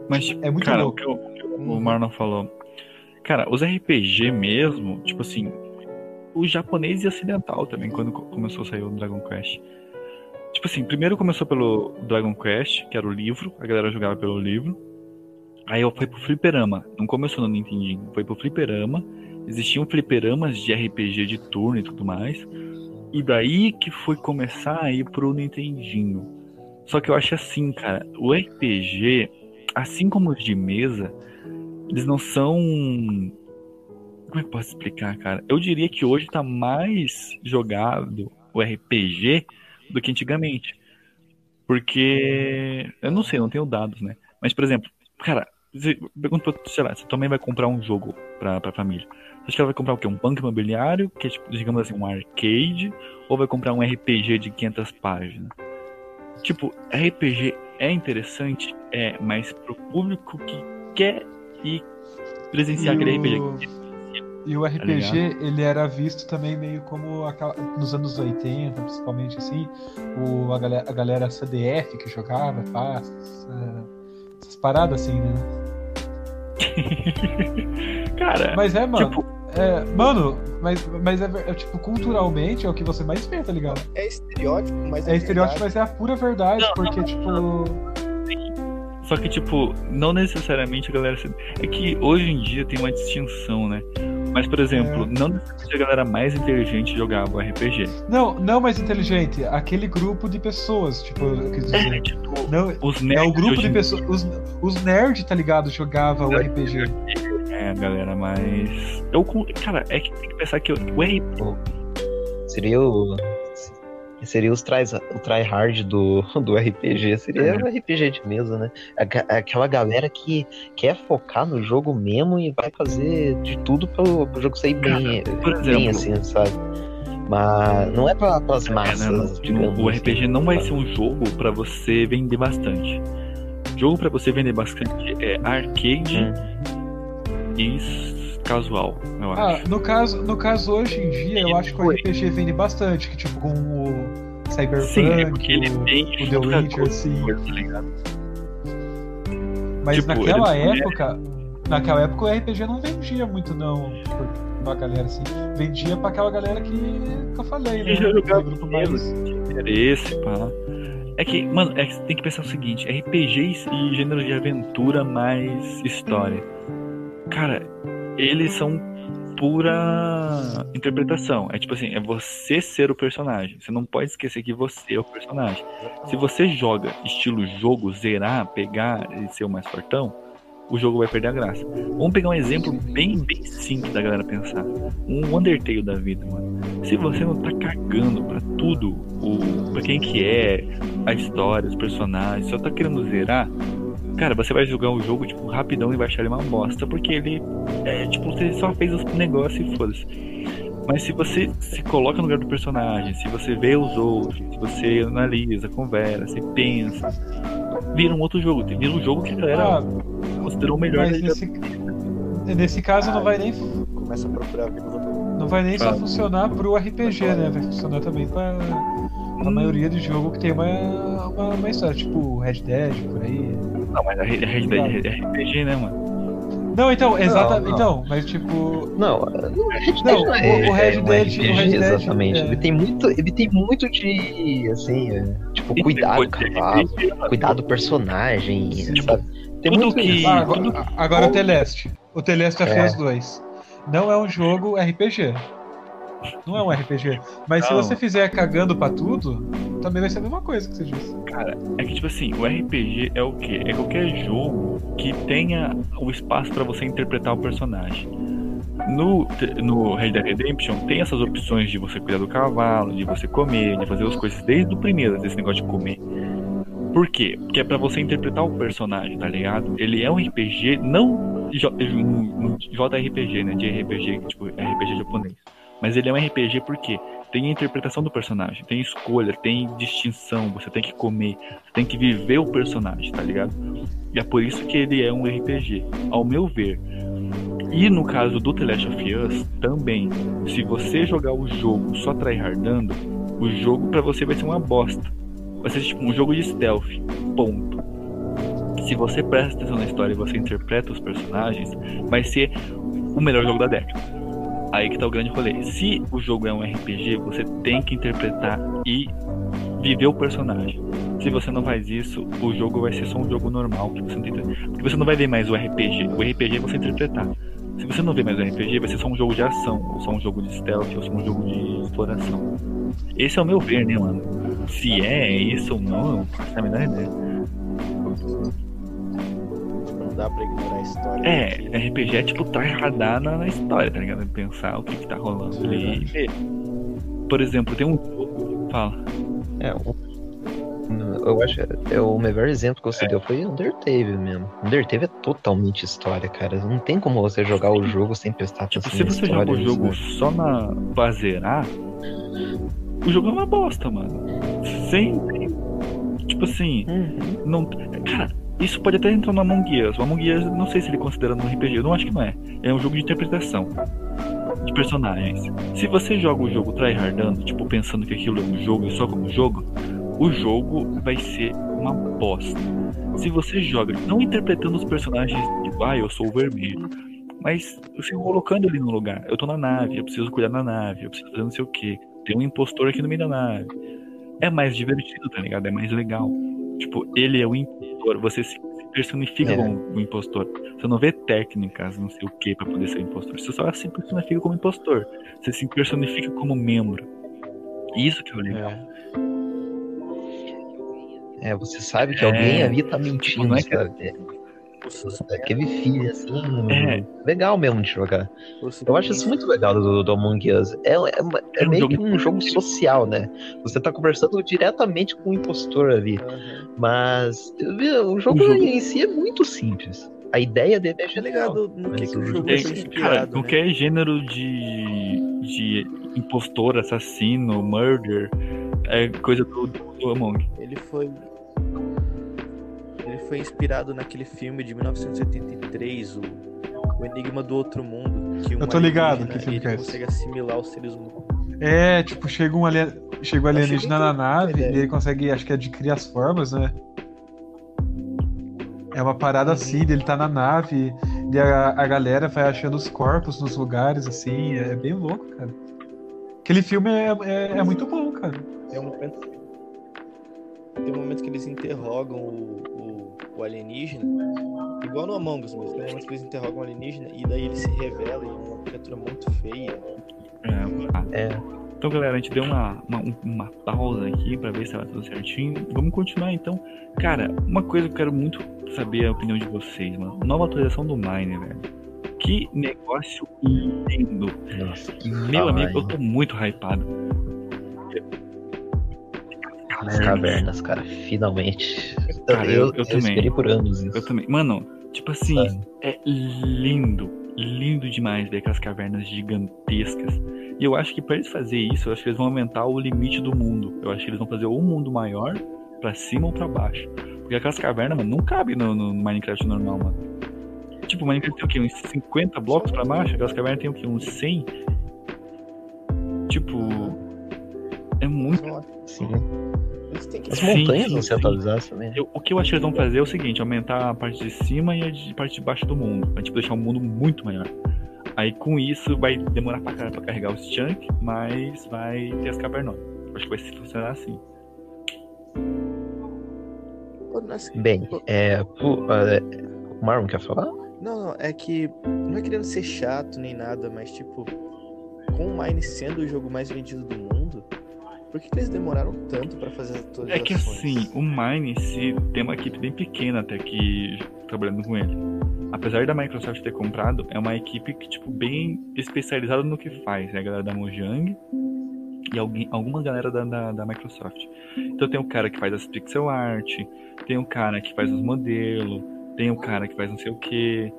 Mas, É muito cara, o louco. que, o, o Marlon falou. Cara, os RPG mesmo, tipo assim, o japonês e ocidental também, quando co- começou a sair o Dragon Quest. Tipo assim, primeiro começou pelo Dragon Quest, que era o livro, a galera jogava pelo livro. Aí eu fui pro fliperama, não começou no Nintendinho, foi pro fliperama. Existiam fliperamas de RPG de turno e tudo mais. E daí que foi começar a ir pro Nintendinho. Só que eu acho assim, cara, o RPG, assim como os de mesa, eles não são. Como é que eu posso explicar, cara? Eu diria que hoje tá mais jogado o RPG do que antigamente. Porque. Eu não sei, não tenho dados, né? Mas, por exemplo, cara, pergunta pra, sei lá, você também vai comprar um jogo pra, pra família. Você acha que ela vai comprar o quê? Um banco imobiliário, que é, tipo, digamos assim, um arcade, ou vai comprar um RPG de 500 páginas? Tipo, RPG é interessante, é, mas pro público que quer ir presenciar aquele RPG. o... E o Tá RPG, ele era visto também meio como aquela- nos anos 80, principalmente assim, o, a, galera, a galera CDF que jogava, pá, essas, essas paradas assim, né? Cara, Mas é, mano. tipo, é, mano, mas, mas é, é, tipo, culturalmente é o que você mais vê, tá ligado? É estereótipo, mas É estereótipo, verdade. mas é a pura verdade, porque, tipo. Só que, tipo, não necessariamente a galera. se- É que hoje em dia tem uma distinção, né? Mas, por exemplo, não necessariamente a galera mais inteligente jogava o RPG. Não, não mais inteligente, aquele grupo de pessoas, tipo, dizer. É, tipo, Não, os é nerds o grupo de pessoas. Os, os nerds, tá ligado? Jogava o Nerd. RPG. É, galera, mas. Eu, cara, é que tem que pensar que o RPG. Seria o. Seria os try, o tryhard do, do RPG. Seria o RPG de mesa, né? Aquela galera que quer focar no jogo mesmo e vai fazer de tudo pro, pro jogo sair bem, bem exemplo- assim, sabe? Mas não é pra, pras É, massas, né, no- digamos o assim, RPG não vai sabe? ser um jogo pra você vender bastante. Jogo pra você vender bastante é arcade Hum. e casual, eu Ah, acho. no caso, no caso hoje em dia, eu acho que o. RPG vende bastante, que tipo com o Cyberpunk, Sim, é porque ele o, tem o The Witcher, assim. tá? Mas Tipo, naquela ele- época, naquela época o RPG não vendia muito não pra galera assim. Vendia pra aquela galera que, que eu falei, né? Já jogava grupo mais. interesse, pá. É que, mano, é que você tem que pensar o seguinte, RPGs e gênero de aventura mais história. Cara, eles são pura interpretação. É tipo assim, é você ser o personagem. Você não pode esquecer que você é o personagem. Se você joga estilo jogo, zerar, pegar e ser o mais fortão, o jogo vai perder a graça. Vamos pegar um exemplo bem, bem simples da galera pensar. Um Undertale da vida, mano. Se você não tá cagando pra tudo, o, pra quem que é, a história, os personagens, só tá querendo zerar, cara, você vai jogar o jogo, tipo, rapidão e vai achar ele uma bosta, porque ele, é, tipo, você só fez os negócios e foda-se. Mas se você se coloca no lugar do personagem, se você vê os outros, se você analisa, conversa, se pensa, vira um outro jogo. Vira um jogo que a galera Ah, considerou o melhor. mas da- nesse, nesse caso não vai nem, Começa a procurar não vai nem só Fala. funcionar pro RPG, né? Vai funcionar também pra a Hum. maioria de jogo que tem uma, uma, uma história, tipo Red Dead, por aí. Não, mas a Red Red Dead é RPG, né, mano? Não, então, exatamente. não. Então, mas tipo. Não, o Red Dead Não, não é, o- o Red é um Dead- RPG, o Red Dead, exatamente. é. Ele tem muito, ele tem muito de, assim, é, tipo, cuidar do cavalo, cuidar do personagem, Tipo, sabe? Tem tudo muito que-. Ah, agora, agora o Teleste. O Teleste já É. fez dois. Não é um jogo RPG. Não é um RPG. Mas se Não. você fizer cagando pra tudo, também vai ser a mesma coisa que você disse. Cara, é que tipo assim, o RPG é o quê? É qualquer jogo que tenha o espaço pra você interpretar o personagem. No, no Red Dead Redemption tem essas opções de você cuidar do cavalo, de você comer, de fazer as coisas desde o primeiro, desse negócio de comer. Por quê? Porque é pra você interpretar o personagem, tá ligado? Ele é um RPG, não J- um, um JRPG, né? De RPG, tipo RPG japonês. Mas ele é um RPG porque tem a interpretação do personagem, tem escolha, tem distinção, você tem que comer, você tem que viver o personagem, tá ligado? E é por isso que ele é um RPG, ao meu ver. E no caso do The Last of Us, também, se você jogar o jogo só tryhardando, o jogo pra você vai ser uma bosta. Vai ser tipo um jogo de stealth, ponto. Se você presta atenção na história e você interpreta os personagens, vai ser o melhor jogo da década. Aí que tá o grande rolê. Se o jogo é um RPG, você tem que interpretar e viver o personagem. Se você não faz isso, o jogo vai ser só um jogo normal, que você não porque você não vai ver mais o RPG. O RPG é você interpretar. Se você não vê mais o RPG, vai ser só um jogo de ação, ou só um jogo de stealth, ou só um jogo de exploração. Esse é o meu ver, né, mano? Se é isso ou não, não faço a menor ideia. Dá pra ignorar a história. É, RPG é tipo tryhardar na, na história, tá ligado? Pensar o que que tá rolando ali. Por exemplo, tem um jogo. Fala. É, eu acho é, o melhor exemplo que você deu foi Undertale mesmo. Undertale é totalmente história, cara. Não tem como você jogar o jogo sem prestar Tipo, atenção se na você joga o jogo né? só na pra zerar, o jogo é uma bosta, mano. Sem. Tipo assim, Uhum. não. Cara, isso pode até entrar no Among Us. O Among Us, não sei se ele considera um RPG, eu não acho que não é. É um jogo de interpretação de personagens. Se você joga o jogo tryhardando, tipo, pensando que aquilo é um jogo e só como jogo, o jogo vai ser uma bosta. Se você joga não interpretando os personagens, tipo, ah, eu sou o vermelho, mas você colocando ele no lugar, eu tô na nave, eu preciso cuidar da nave, eu preciso fazer não sei o que, tem um impostor aqui no meio da nave. É mais divertido, tá ligado? É mais legal. Tipo, ele é o impostor, você se, personifica É. como um impostor. Você não vê técnicas, não sei o que, pra poder ser impostor. Você só se personifica como impostor. Você se personifica como membro. Isso que é o legal. É. É, você sabe que É. alguém ali tá mentindo, Não é que- sabe? É, Aquele filho, assim, É. legal mesmo de jogar. Eu acho isso muito legal do, do Among Us. É, é, é É um meio que um jogo social, né? Você tá conversando diretamente com o impostor ali. Mas o jogo, O jogo- em si é muito simples. A ideia dele é É ligado no que, que o jogo É, cara, né? qualquer gênero de, de impostor, assassino, murder, é coisa do, do Among. Ele foi. Foi inspirado naquele filme de 1973, o, o Enigma do Outro Mundo. Que um Eu tô ligado que filme ele é consegue assimilar os seres humanos. É, tipo, chega um alien... chega um alienígena na nave e ele consegue, acho que adquirir as formas, né? É uma parada Uhum. assim, ele tá na nave e a, a galera vai achando os corpos nos lugares, assim, é bem louco, cara. Aquele filme é, é, é muito bom, cara. Tem um momento. Tem um momento que eles interrogam o, o, alienígena, igual no Among Us mesmo, né? Que eles interrogam o alienígena e daí ele se revela em uma criatura muito feia. É. É, Então, galera, a gente deu uma, uma, uma pausa aqui pra ver se tava tudo certinho. Vamos continuar então. Cara, uma coisa que eu quero muito saber a opinião de vocês, mano. Nova atualização do Mine, velho. Que negócio lindo. nossa, que Meu amigo, eu tô muito hypado. As cavernas, cara, finalmente. Cara, eu- eu também. esperei por anos isso. Eu também. Mano, tipo assim, sabe? é lindo. Lindo demais ver aquelas cavernas gigantescas. E eu acho que pra eles fazer isso, eu acho que eles vão aumentar o limite do mundo. Eu acho que eles vão fazer ou um mundo maior, pra cima ou pra baixo. Porque aquelas cavernas, mano, não cabe no, no Minecraft normal, mano. Tipo, o Minecraft tem o quê? Uns 50 blocos pra baixo? Aquelas cavernas tem o quê? Uns 100? Tipo. É muito. Sim. Que As montanhas sim, vão sim. ser atualizadas também. Eu- o que eu acho que eles vão fazer é o seguinte: aumentar a parte de cima e a de- parte de baixo do mundo. Pra tipo, deixar o mundo muito maior. Aí com isso vai demorar pra caralho pra carregar os chunk, mas vai ter as cavernonas. Eu Acho que vai funcionar assim. Bem, é, é, o Marlon quer falar? Não, não, é que não é querendo ser chato nem nada, mas tipo, com o Mine sendo o jogo mais vendido do mundo, por que, que eles demoraram tanto pra fazer as É que assim, o Mine se tem uma equipe bem pequena até que trabalhando com ele. Apesar da Microsoft ter comprado, é uma equipe que, tipo, bem especializada no que faz. É a galera da Mojang e alguém, alguma galera da, da, da Microsoft. Então tem o cara que faz as pixel art, tem o cara que faz os modelos, tem o cara que faz não sei o que.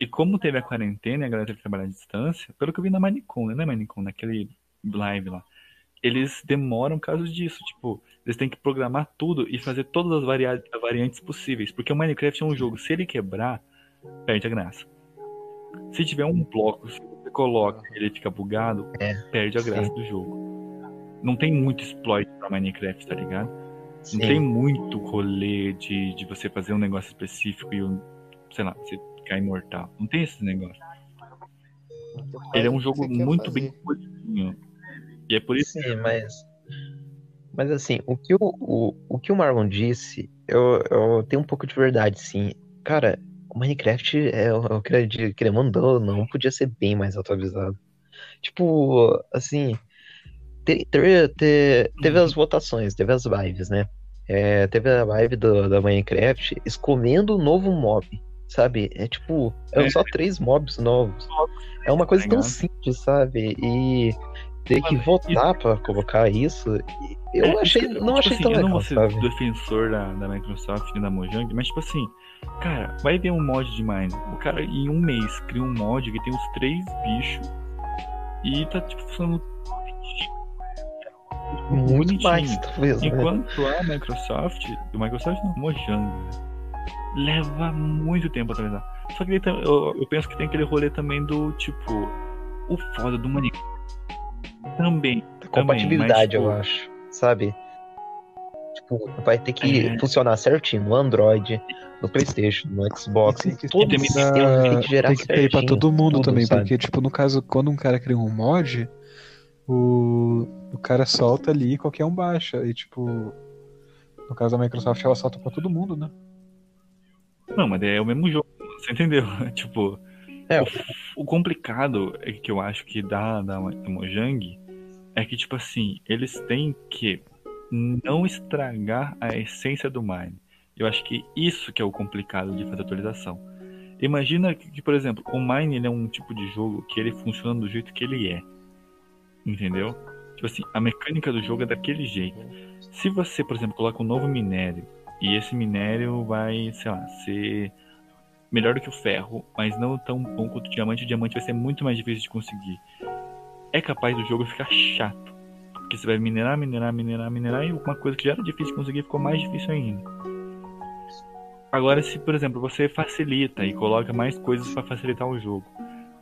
E como teve a quarentena e a galera teve que trabalhar à distância, pelo que eu vi na Minecon, né? É Minecon, naquele live lá. Eles demoram causa disso. Tipo, eles têm que programar tudo e fazer todas as varia- variantes possíveis. Porque o Minecraft é um jogo, se ele quebrar, perde a graça. Se tiver um bloco, se você coloca e ele fica bugado, É, perde a graça sim. do jogo. Não tem muito exploit pra Minecraft, tá ligado? Sim. Não tem muito rolê de, de você fazer um negócio específico e, sei lá, você ficar imortal. Não tem esse negócio. Então, faz Ele é um jogo muito fazer. bem. E é por isso Sim, mas. Mas assim, o que o, o, o que o Marlon disse, eu, eu tenho um pouco de verdade, sim. Cara, o Minecraft é o que ele que ele mandou, não podia ser bem mais atualizado. Tipo, assim, te- te- te- teve as votações, teve as lives, né? É, teve a live do, da Minecraft escolhendo o novo mob, sabe? É tipo, eram É. só três mobs novos. É uma coisa tão simples, sabe? E ter que votar pra colocar isso, eu É, achei, isso não tipo achei assim, tão Eu não legal, vou ser sabe? defensor da, da Microsoft e da Mojang, mas tipo assim, cara, vai ver um mod de Mine. O cara em um mês cria um mod que tem os três bichos e tá tipo funcionando Muito bonitinho. mais, talvez, né? Enquanto a Microsoft, o Microsoft não, Mojang, né, leva muito tempo pra atualizar. Só que eu, eu penso que tem aquele rolê também do tipo, o foda do Minecraft também. Compatibilidade, também, eu mas, acho, sabe? Tipo, vai ter que É. funcionar certinho no Android, no Playstation, no Xbox, Tem em que, todos tem sistemas tem que gerar tem que ter pra certinho, todo mundo tudo, também, sabe? porque, tipo, no caso, quando um cara cria um mod, o, o cara solta ali e qualquer um baixa. E, tipo, no caso da Microsoft, ela solta pra todo mundo, né? Não, mas é o mesmo jogo, você entendeu? tipo, É. o, o complicado é que eu acho que dá da, da Mojang é que, tipo assim, eles têm que não estragar a essência do Mine. Eu acho que isso que é o complicado de fazer atualização. Imagina que, que, por exemplo, o Mine ele é um tipo de jogo que ele funciona do jeito que ele é. Entendeu? Tipo assim, a mecânica do jogo é daquele jeito. Se você, por exemplo, coloca um novo minério e esse minério vai, sei lá, ser melhor do que o ferro, mas não tão bom quanto o diamante, o diamante vai ser muito mais difícil de conseguir. É capaz do jogo ficar chato. Porque você vai minerar, minerar, minerar, minerar, e uma coisa que já era difícil de conseguir ficou mais difícil ainda. Agora, se, por exemplo, você facilita e coloca mais coisas para facilitar o jogo,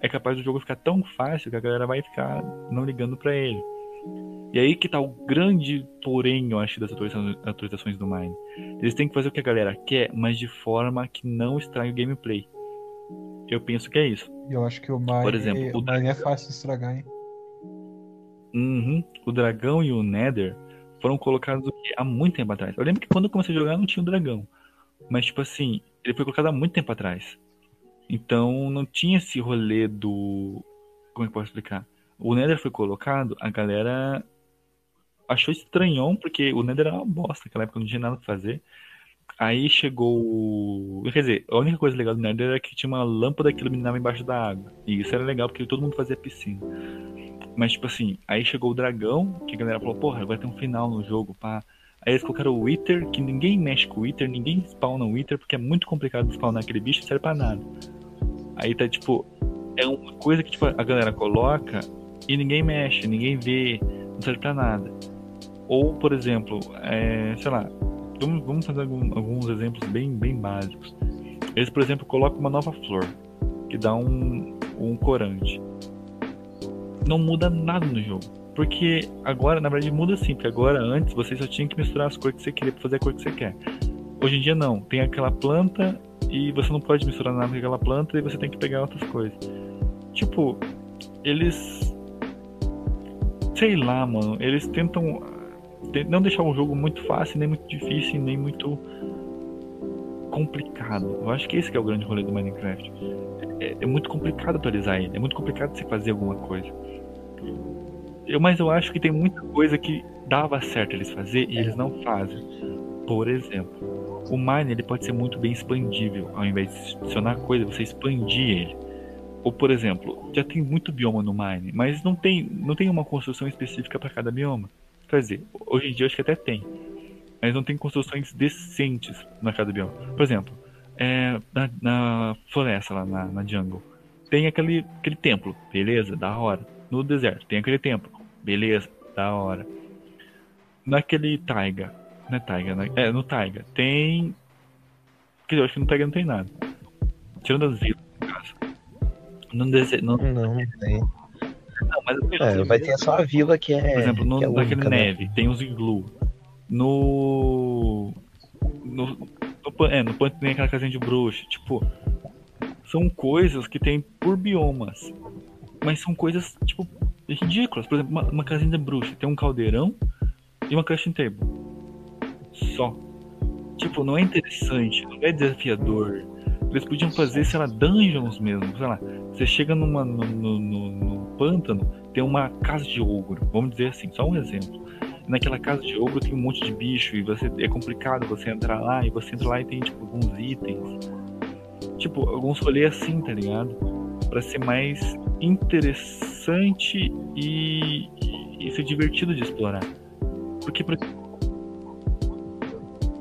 é capaz do jogo ficar tão fácil que a galera vai ficar não ligando para ele. E aí que tá o grande porém, eu acho, das atualizações, do Mine. Eles têm que fazer o que a galera quer, mas de forma que não estrague o gameplay. Eu penso que é isso. Eu acho que o Mine, Por exemplo, o o Mine é fácil de estragar, hein? Uhum. O dragão e o Nether foram colocados há muito tempo atrás. Eu lembro que quando eu comecei a jogar não tinha o dragão. Mas, tipo assim, ele foi colocado há muito tempo atrás. Então não tinha esse rolê do. Como é que eu posso explicar? O Nether foi colocado, a galera achou estranhão, porque o Nether era uma bosta, naquela época não tinha nada pra fazer. Aí chegou. Quer dizer, a única coisa legal do Nether era que tinha uma lâmpada que iluminava embaixo da água. E isso era legal porque todo mundo fazia piscina. Mas, tipo assim, aí chegou o dragão, que a galera falou, porra, vai ter um final no jogo, pá. Aí eles colocaram o Wither, que ninguém mexe com o Wither, ninguém spawna o Wither, porque é muito complicado spawnar aquele bicho, não serve pra nada. Aí tá, tipo, é uma coisa que tipo, a galera coloca e ninguém mexe, ninguém vê, não serve pra nada. Ou, por exemplo, é, sei lá, vamos, vamos fazer algum- alguns exemplos bem, bem básicos. Eles, por exemplo, colocam uma nova flor, que dá um, um corante. Não muda nada no jogo. Porque agora, na verdade, muda sim, porque agora, antes, você só tinha que misturar as cores que você queria pra fazer a cor que você quer. Hoje em dia, não. Tem aquela planta e você não pode misturar nada com aquela planta e você tem que pegar outras coisas. Tipo, eles. Sei lá, mano. Eles tentam te- não deixar o jogo muito fácil, nem muito difícil, nem muito complicado. Eu acho que esse que é o grande rolê do Minecraft. É, é muito complicado atualizar ele, é muito complicado você fazer alguma coisa. Eu, mas eu acho que tem muita coisa que dava certo eles fazer e eles não fazem. Por exemplo, o Mine ele pode ser muito bem expandível. Ao invés de adicionar coisa, você expandir ele. Ou, por exemplo, já tem muito bioma no Mine, mas não tem, não tem uma construção específica para cada bioma. Dizer, hoje em dia acho que até tem. Mas não tem construções decentes na cada bioma. Por exemplo, é, na, na floresta lá, na, na jungle, tem aquele, aquele templo, beleza, da hora. No deserto, tem aquele templo, beleza, da hora. Naquele taiga, é taiga, né? é, no taiga, tem... Quer dizer, eu acho que no taiga não tem nada. Tirando as vilas, no caso. No deserto, Não, não tem. Não, mas É, vai ter só a vila que é. por exemplo, no, é naquele única, né? neve, tem os iglu. No. No, no, é, no tem aquela casinha de bruxa. Tipo, são coisas que tem por biomas. Mas são coisas, tipo, ridículas. Por exemplo, uma, uma casinha de bruxa tem um caldeirão e uma crafting table. Só. Tipo, não é interessante, não é desafiador. Eles podiam fazer, sei lá, dungeons mesmo. Sei lá, você chega numa, no, no- no pântano, tem uma casa de ogro, vamos dizer assim, só um exemplo. Naquela casa de ogro tem um monte de bicho e você é complicado você entrar lá e você entra lá e tem tipo alguns itens. Tipo, alguns rolês assim, tá ligado? Pra ser mais interessante e, e, e ser divertido de explorar. Porque pra...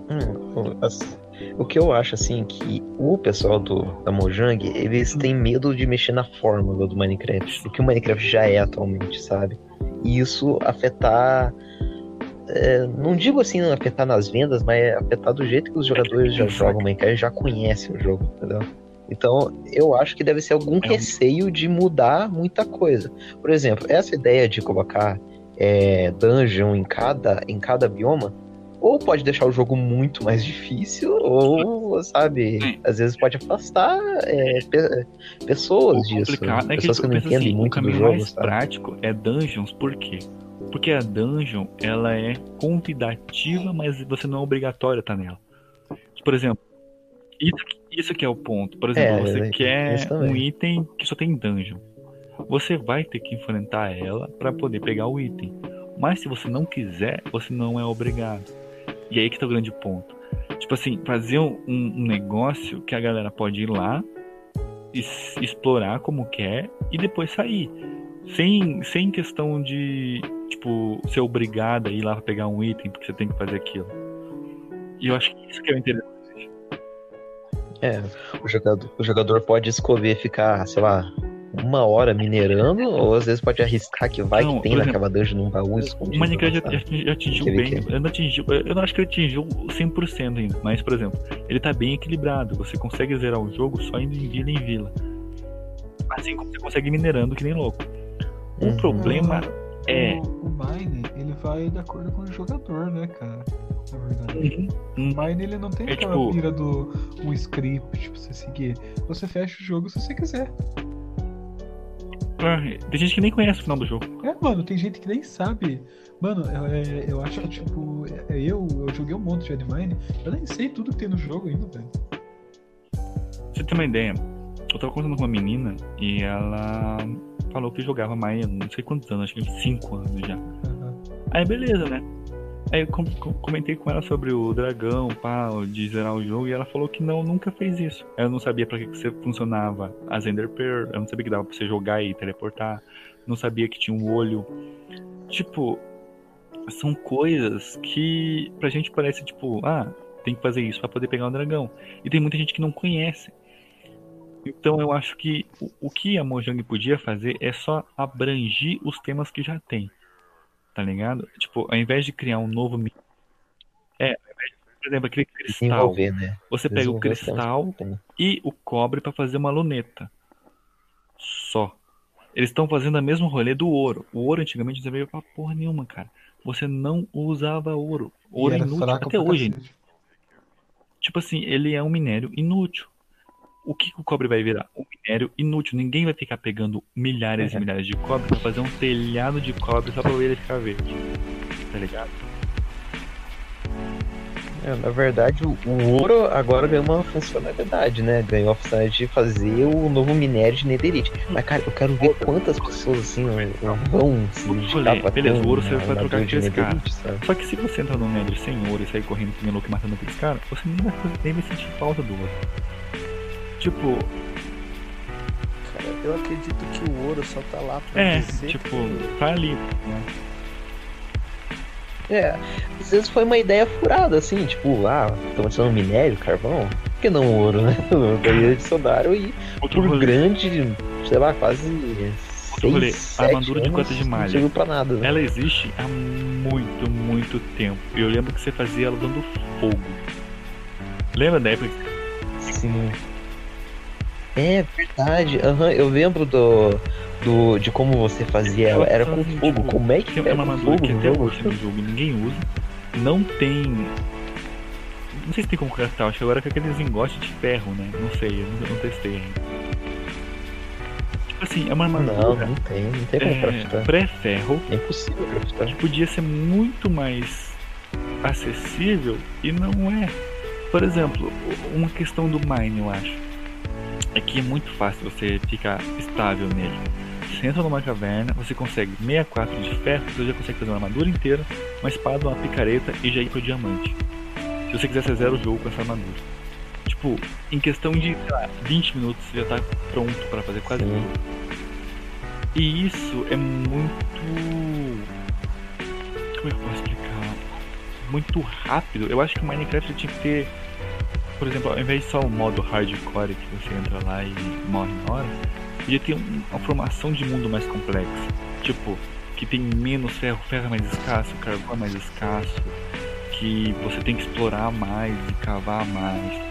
Hum, o- as- o que eu acho assim que o pessoal do da Mojang, eles têm medo de mexer na fórmula do Minecraft, o que o Minecraft já é atualmente, sabe? E isso afetar é, não digo assim afetar nas vendas, mas afetar do jeito que os jogadores já jogam Minecraft, já conhecem o jogo, entendeu? Então, eu acho que deve ser algum É receio de mudar muita coisa. Por exemplo, essa ideia de colocar é, dungeon em cada, em cada bioma, ou pode deixar o jogo muito mais difícil, ou, sabe, Sim. às vezes pode afastar é, pe- pessoas O disso. complicado é que Pessoas que, eu não entendem assim, o muito do caminho jogo, mais sabe? prático é dungeons, por quê? Porque a dungeon, ela é convidativa, mas você não é obrigatório estar nela. Por exemplo, isso, Isso que é o ponto. Por exemplo, É, você é, quer um item que só tem dungeon. Você vai ter que enfrentar ela pra poder pegar o item. Mas se você não quiser, você não é obrigado. E aí que tá o grande ponto. Tipo assim, fazer um, um negócio que a galera pode ir lá, es- explorar como quer e depois sair. Sem, sem questão de, tipo, ser obrigado a ir lá pra pegar um item porque você tem que fazer aquilo. E eu acho que isso que é o interessante. É, o jogador, o jogador pode escolher ficar, sei lá, uma hora minerando, ou às vezes pode arriscar que vai Não, que tem exemplo, naquela dungeon num baú escondido. O Minecraft já, já- atingiu bem. que- Eu não atingiu. Eu não acho que ele atingiu 100% ainda. Mas, por exemplo, ele tá bem equilibrado. Você consegue zerar o jogo só indo em vila em vila. Assim como você consegue ir minerando que nem louco. O Uhum. problema O- é. O, Mine, ele vai de acordo com o jogador, né, cara? Na verdade. Hum, O Mine, ele não tem É aquela tipo- pira do um script pra você seguir. Você fecha o jogo se você quiser. Tem gente que nem conhece o final do jogo. É, mano, tem gente que nem sabe. Mano, eu, é, eu acho que, tipo, é, eu, eu joguei um monte de Admine, eu nem sei tudo que tem no jogo ainda, velho. Pra você ter uma ideia, eu tava conversando com uma menina e ela falou que jogava mais, não sei quantos anos, acho que uns 5 anos já. Aham. Aí beleza, né? Aí eu com- com- comentei com ela sobre o dragão, pá, de zerar o jogo, e ela falou que não, nunca fez isso. Eu não sabia pra que, que funcionava as Ender Pearl, eu não sabia que dava pra você jogar e teleportar, não sabia que tinha um olho. Tipo, são coisas que pra gente parece tipo, ah, tem que fazer isso pra poder pegar o dragão. E tem muita gente que não conhece. Então eu acho que o, o que a Mojang podia fazer é só abrangir os temas que já tem. Tá ligado? Tipo, ao invés de criar um novo. É, por exemplo, aquele cristal. Né? Você pega o cristal e o cobre pra fazer uma luneta. Só. Eles estão fazendo a mesmo rolê do ouro. O ouro antigamente não veio pra porra nenhuma, cara. Você não usava ouro. Ouro inútil. Até hoje. Tipo assim, ele é um minério inútil. O que o cobre vai virar? Um minério inútil. Ninguém vai ficar pegando milhares e É. milhares de cobre pra fazer um telhado de cobre só pra ele ficar verde. Tá ligado? É, na verdade, o, o ouro agora ganhou uma funcionalidade, né? Ganhou a funcionalidade de fazer o novo minério de netherite. Mas, cara, eu quero ver quantas pessoas, assim, vão se Rolê, dedicar pra beleza, o ouro você vai trocar com netherite, sabe? Só que se você entrar no Nether sem ouro e sair correndo que nem louco e matando aqueles caras, você nem vai, nem vai sentir falta do ouro. Tipo, Cara, eu acredito que o ouro só tá lá pra é, tipo, que- tá ali. Né? É, às vezes foi uma ideia furada, assim, tipo, ah, estão adicionando minério, carvão, por que não ouro, né? Daí adicionaram e Outro por rolê, grande, sei lá, quase Outro rolê, sete armadura de cota de malha. Não serviu pra nada, né? ela existe há muito, muito tempo. E eu lembro que você fazia ela dando fogo. Lembra da época Sim. É verdade, aham, eu lembro do, do, de como você fazia ela, era com Tipo, fogo, como é que pega uma armadura fogo que até hoje no jogo ninguém usa. Não tem. Não sei se tem como craftar, acho que agora é com aqueles engotes de ferro, né? Não sei, eu não, não testei ainda. Tipo assim, é uma Não, armadura não tem, não tem como é, craftar, pré-ferro é impossível craftar. que podia ser muito mais acessível e não é. Por exemplo, uma questão do mine, eu acho. É que é muito fácil você ficar estável nele. Você entra numa caverna, você consegue 64 de ferro, você já consegue fazer uma armadura inteira, uma espada, uma picareta e já ir pro diamante. Se você quiser, você zera o jogo com essa armadura. Tipo, em questão de, sei lá, 20 minutos você já tá pronto pra fazer quase tudo. E isso é muito. Como é que eu posso explicar? Muito rápido. Eu acho que o Minecraft tinha que ter. Por exemplo, ao invés de só o modo hardcore que você entra lá e morre na hora, podia ter um- uma formação de mundo mais complexa. Tipo, que tem menos ferro, ferro é mais escasso, carvão é mais escasso, que você tem que explorar mais e cavar mais.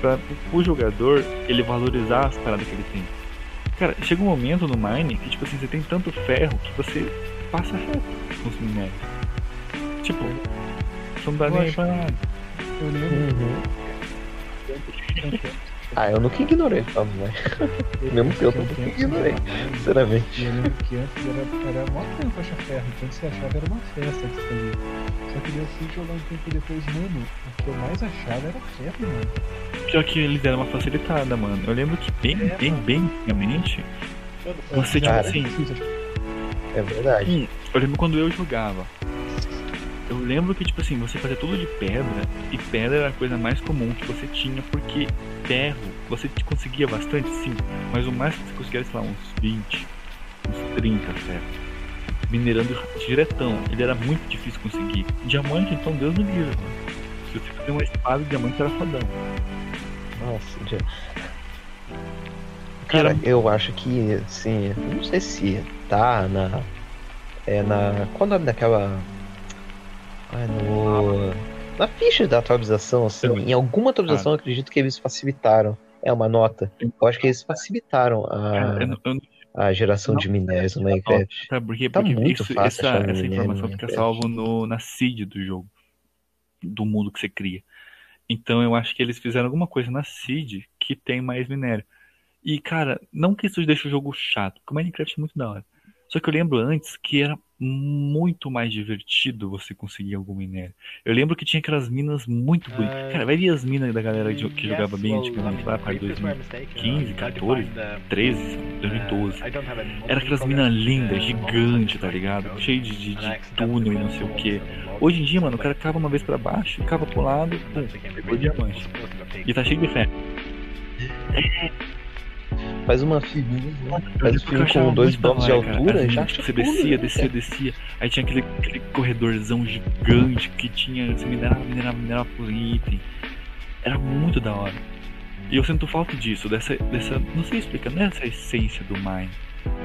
Pra o jogador ele valorizar as paradas que ele tem. Cara, chega um momento no Mine que, tipo assim, você tem tanto ferro que você passa reto com os minérios. Tipo, você não dá nem pra nada. Eu lembro Uhum. de Ah, eu nunca ignorei, vamos, né? Mesmo que eu nunca ignorei, né? sinceramente. Eu lembro que antes era, era mó tempo achar ferro, então você achava era uma festa que você fazia. Só que eu fui jogar um tempo depois, mano, o que eu mais achava era ferro, mano. Pior que eles deram uma facilitada, mano. Eu lembro que bem, É, bem, mano. bem antigamente, você, tipo Cara. assim, É verdade. Hum, eu lembro quando eu jogava. Eu lembro que, tipo assim, você fazia tudo de pedra, e pedra era a coisa mais comum que você tinha, porque ferro, você te conseguia bastante, sim, mas o mais que você conseguia era, sei lá, uns 20, uns 30 ferros. Minerando diretão, ele era muito difícil conseguir. Diamante, então, Deus me livre, mano. Se você fazer uma espada de diamante, era fodão. Nossa, já... Cara, eu acho que, assim, não sei se tá na. É na. Qual o nome daquela. Ai, no. Na ficha da atualização, assim, em alguma atualização eu acredito que eles facilitaram. É uma nota. Eu acho que eles facilitaram Cara, eu, não- eu não a, a geração não de minérios no a Minecraft. Sabe por quê? Tá Porque muito isso- fácil essa, essa informação fica salvo no, na seed do jogo. Do mundo que você cria. Então eu acho que eles fizeram alguma coisa na seed que tem mais minério. E, cara, não que isso deixe o jogo chato, porque o Minecraft é muito da hora. Só que eu lembro antes que era muito mais divertido você conseguir algum minério. Eu lembro que tinha aquelas minas muito bonitas. Cara, vai ver as minas da galera que, que jogava bem antigamente, lá para 2015, 14, 13, 2012. Era aquelas minas lindas, gigantes, tá ligado? Cheio de, de, de túnel e não sei o que. Hoje em dia, mano, o cara cava uma vez pra baixo, cava pro lado, pum, pegou diamante. E tá cheio de ferro. Faz uma figura, Eu faz lembro um filme com dois blocos de cara. altura e já acha Você descia, né, descia, cara? descia. Aí tinha aquele, aquele corredorzão gigante que tinha. Você minerava, minerava, minerava por item. Era muito da hora. E eu sinto falta disso, dessa. dessa não sei explicar, não é essa essência do Mine.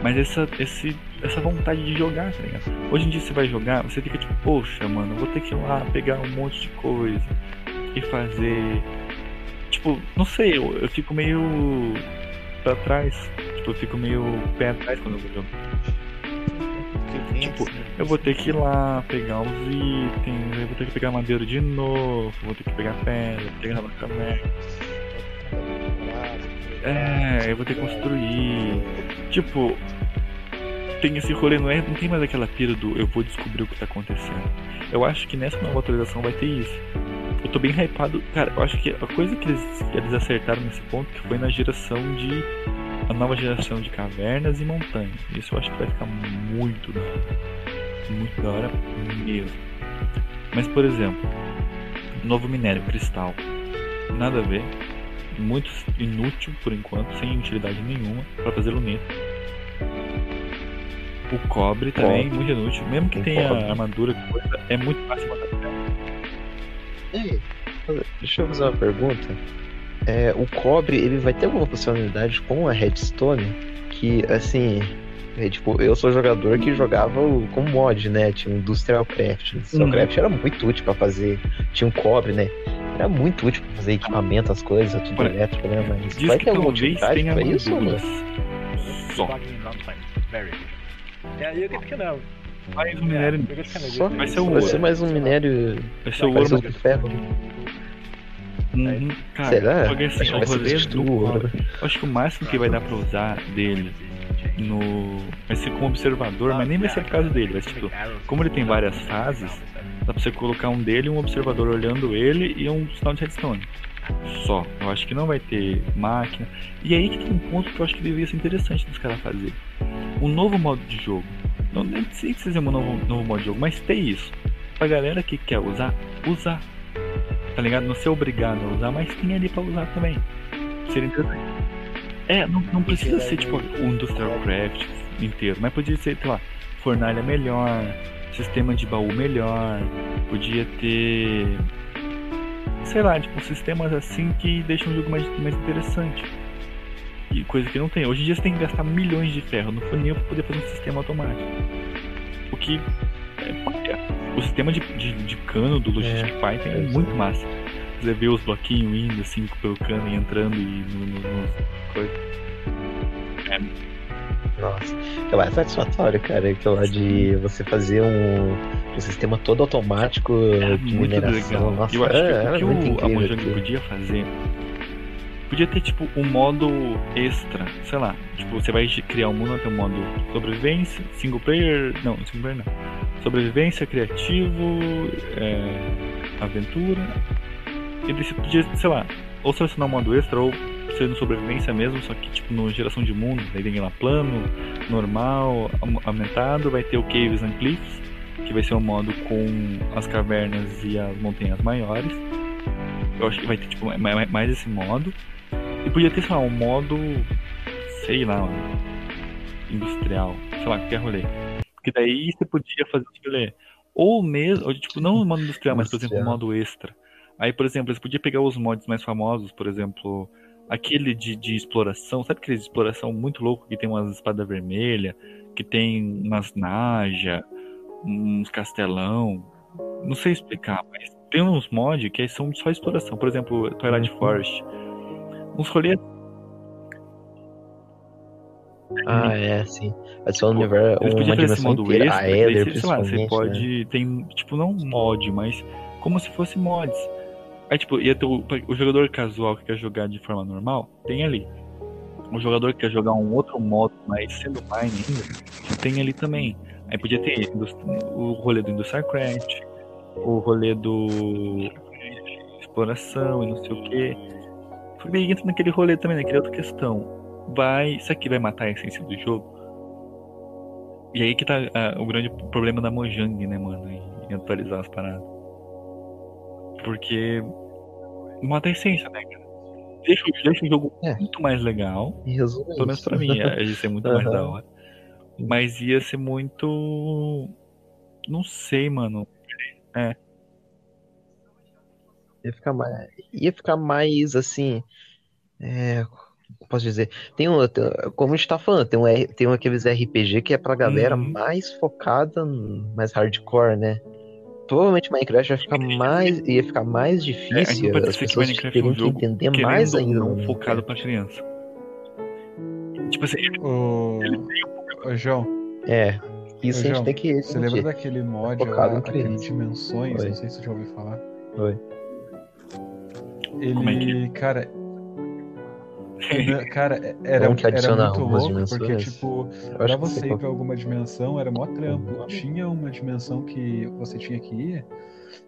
Mas essa, esse, essa vontade de jogar, tá ligado? Hoje em dia você vai jogar, você fica tipo, poxa, mano, eu vou ter que ir lá pegar um monte de coisa e fazer. Tipo, não sei, eu, eu fico meio pra trás. Tipo, eu fico meio pé atrás quando eu vou jogar. Tipo, eu vou ter que ir lá pegar os itens, eu vou ter que pegar madeira de novo, vou ter que pegar pedra, pegar na caverna. É, eu vou ter que construir. Tipo, tem esse rolê, não, é, não tem mais aquela pira do eu vou descobrir o que tá acontecendo. Eu acho que nessa nova atualização vai ter isso. Eu tô bem hypado. Cara, eu acho que a coisa que eles, que eles acertaram nesse ponto que foi na geração de. A nova geração de cavernas e montanhas. Isso eu acho que vai ficar muito da hora. Muito da hora mesmo. Mas, por exemplo, novo minério, cristal. Nada a ver. Muito inútil por enquanto, sem utilidade nenhuma para fazer luneta. O cobre também, Cobre. muito inútil. Mesmo que tenha cobre. armadura, coisa, é muito fácil matar deixa eu fazer uma pergunta. É, o cobre, ele vai ter alguma funcionalidade com a redstone? Que, assim, é, tipo, eu sou jogador que jogava o, com mod, né? Tinha Industrial Craft. O Industrial Uhum. Craft era muito útil pra fazer. Tinha um cobre, né? Era muito útil pra fazer equipamento, as coisas, tudo Olha, elétrico, né? Mas Diz vai que ter alguma utilidade pra isso não? armaduras. Só. You get to know. Mais um minério. Só? Vai ser o Vai ser mais um minério Vai ser o vai ouro, ser mas o ferro. Uhum. Cara, Será? só que assim, Acho o vai rolê substituir do o acho que o máximo que vai dar pra usar dele no. Vai ser como observador, mas nem vai ser a casa dele. Vai ser tipo, como ele tem várias fases, dá pra você colocar um dele, um observador olhando ele e um sinal de redstone. Só. Eu acho que não vai ter máquina. E aí que tem um ponto que eu acho que deveria ser interessante dos caras fazer. Um novo modo de jogo. Não nem sei se é um novo, novo modo de jogo, mas ter isso. Pra galera que quer usar, usar. Tá ligado? Não ser obrigado a usar, mas tem ali pra usar também. Seria interessante. É, não, não precisa ser tipo o Industrial Craft inteiro, mas podia ser, sei lá, fornalha melhor, sistema de baú melhor, podia ter. Sei lá, tipo, sistemas assim que deixam o jogo mais, mais interessante. E coisa que não tem. Hoje em dia você tem que gastar milhões de ferro no funil pra poder fazer um sistema automático. O que. É, o sistema de, de, de cano do Logistic Python é, é, muito massa. Você vê os bloquinhos indo assim pelo cano e entrando e no, no, no coisa. Nossa, aquela é satisfatório, cara. De você fazer um, um sistema todo automático É de muito mineração. legal. Nossa, eu acho é, que é o que muito o, a Mojang podia fazer Podia ter, tipo, um modo extra, sei lá. Tipo, você vai criar um mundo, tem um modo sobrevivência, single player. Não, single player não. Sobrevivência, criativo, é, aventura. E você podia, sei lá, ou selecionar um modo extra, ou ser no sobrevivência mesmo, só que tipo no geração de mundo. Daí tem lá plano, normal, aumentado, vai ter o Caves and Cliffs, que vai ser um modo com as cavernas e as montanhas maiores. Eu acho que vai ter tipo mais esse modo. E podia ter, sei lá, um modo. Sei lá, industrial. Sei lá, qualquer rolê. Porque daí você podia fazer esse rolê. Ou mesmo, ou, tipo, não o modo industrial, mas por exemplo, um modo extra. Aí, por exemplo, você podia pegar os mods mais famosos, por exemplo, aquele de, de exploração, sabe aquele de exploração muito louco que tem umas espadas vermelhas, que tem umas naja, uns castelão. Não sei explicar, mas tem uns mods que são só exploração. Por exemplo, Twilight uhum. Forest uns rolês. Ah, é, sim. Adiciona um universo, uma dimensão inteira. Extra, a Eder, sei lá, você pode... Né? Tem, tipo, não mod, mas como se fosse mods. Aí, tipo, ia ter o, o jogador casual que quer jogar de forma normal, tem ali. O jogador que quer jogar um outro modo, mas sendo mine ainda, tem ali também. Aí podia ter o rolê do Industrial Craft, o rolê do exploração e não sei o que. Porque entra naquele rolê também, naquela outra questão. Vai. Isso aqui vai matar a essência do jogo? E aí que tá o grande problema da Mojang, né, mano? Em, atualizar as paradas. Porque. Mata a essência, né, cara? Deixa, deixa o jogo é. muito mais legal. Pelo menos pra mim, ia ser muito uhum. mais da hora. Mas ia ser muito. Não sei, mano. É. Ia ficar mais, ia ficar mais assim. É, posso dizer? Tem um, como a gente tá falando, tem, um, tem um aqueles RPG que é pra galera uhum. mais focada, mais hardcore, né? Provavelmente Minecraft vai ficar mais. ia ficar mais difícil. É, as pessoas Minecraft teriam é um que entender mais ainda. Não né? focado pra criança. Tipo assim, o... Ô, João. É. Isso Ô, a gente João, tem que. Você lembra daquele mod lá, aquele Dimensões? Oi. Não sei se você já ouviu falar. Oi. Ele, é que... cara, Cara, era, era muito louco, porque, tipo, pra você ir pra alguma dimensão era mó trampo. Tinha uma dimensão que você tinha que ir,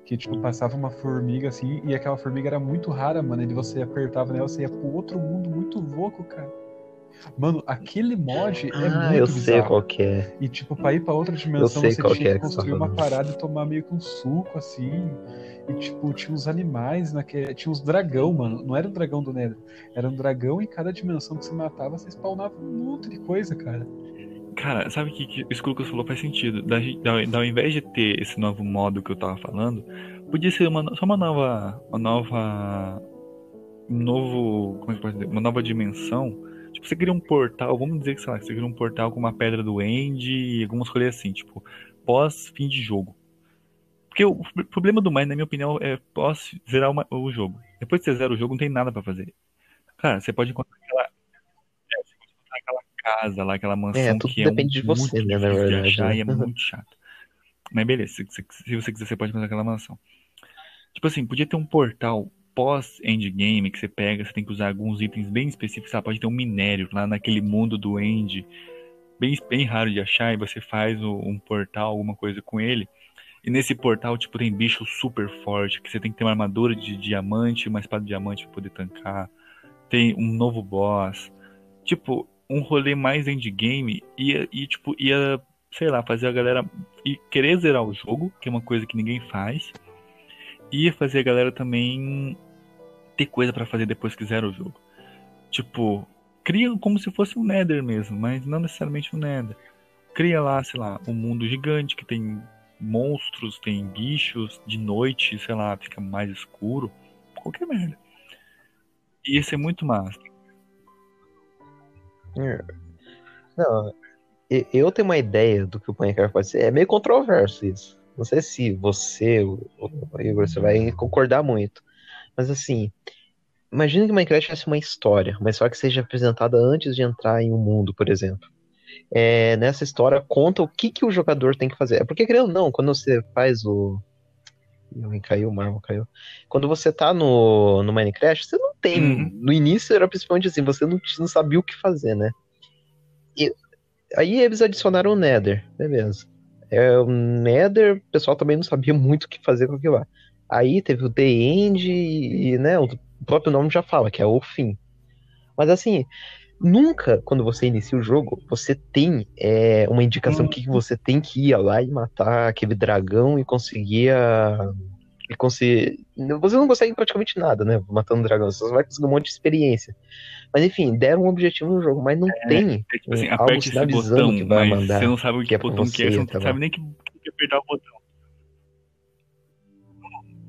que, tipo, passava uma formiga assim, e aquela formiga era muito rara, mano. E você apertava nela, você ia pro outro mundo muito louco, cara. Mano, aquele mod é ah, muito eu bizarro. sei qual que é. E, tipo, pra ir pra outra dimensão, você tinha que, é que construir uma parada e tomar meio que um suco, assim. E, tipo, tinha uns animais naquele. Tinha uns dragão, mano. Não era um dragão do Nether. Era um dragão em cada dimensão que você matava, você spawnava um monte de coisa, cara. Cara, sabe que, que isso que o Lucas falou faz sentido? Da, da, da, ao invés de ter esse novo modo que eu tava falando, podia ser uma, só uma nova. Uma nova. Um novo. Como é que pode dizer? Uma nova dimensão. Você cria um portal, vamos dizer que, sei lá, você cria um portal com uma pedra do End e algumas coisas assim, tipo, pós fim de jogo. Porque o problema do Mine, na minha opinião, é pós zerar uma, o jogo. Depois que você zera o jogo, não tem nada para fazer. Cara, você pode encontrar aquela. É, você pode encontrar aquela casa lá, aquela mansão é, que é depende de você, né, na verdade. De achar, e é muito chato. Mas beleza, se, se, se, você quiser, você pode encontrar aquela mansão. Tipo assim, podia ter um portal pós-endgame que você pega, você tem que usar alguns itens bem específicos, sabe? Pode ter um minério lá naquele mundo do end, bem, bem raro de achar, e você faz um portal, alguma coisa com ele. E nesse portal, tipo, tem bicho super forte, que você tem que ter uma armadura de diamante, uma espada de diamante pra poder tancar. Tem um novo boss. Tipo, um rolê mais endgame ia, e, tipo, ia, sei lá, fazer a galera e querer zerar o jogo, que é uma coisa que ninguém faz. Ia fazer a galera também ter coisa para fazer depois que zera o jogo. Tipo, cria como se fosse um Nether mesmo, mas não necessariamente um Nether. Cria lá, sei lá, um mundo gigante que tem monstros, tem bichos, de noite, sei lá, fica mais escuro. Qualquer merda. E esse é muito massa. É. Não, eu tenho uma ideia do que o Minecraft pode ser. É meio controverso isso. Não sei se você, o Igor, você vai concordar muito. Mas assim, imagina que o Minecraft fosse uma história, uma história que seja apresentada antes de entrar em um mundo, por exemplo é, nessa história conta o que, que o jogador tem que fazer. É porque, querendo ou não, quando você faz o, Ih, Caiu, o mármore caiu. Quando você tá no, no Minecraft, você não tem. Uhum. No início era principalmente assim, você não, não sabia o que fazer, né? E, aí eles adicionaram o Nether, beleza. É, o Nether, o pessoal também não sabia muito o que fazer com aquilo lá. Aí teve o The End e, né, o próprio nome já fala, que é o fim. Mas assim, nunca, quando você inicia o jogo, você tem é, uma indicação que você tem que ir lá e matar aquele dragão e conseguir a. E conseguir... Você não consegue praticamente nada, né? Matando dragão, você só vai conseguir um monte de experiência. Mas enfim, deram um objetivo no jogo, mas não tem É tipo assim, algo sinalizando botão, que vai mandar. você não sabe o que que é botão que é, você, você não tá sabe nem que, que apertar o botão.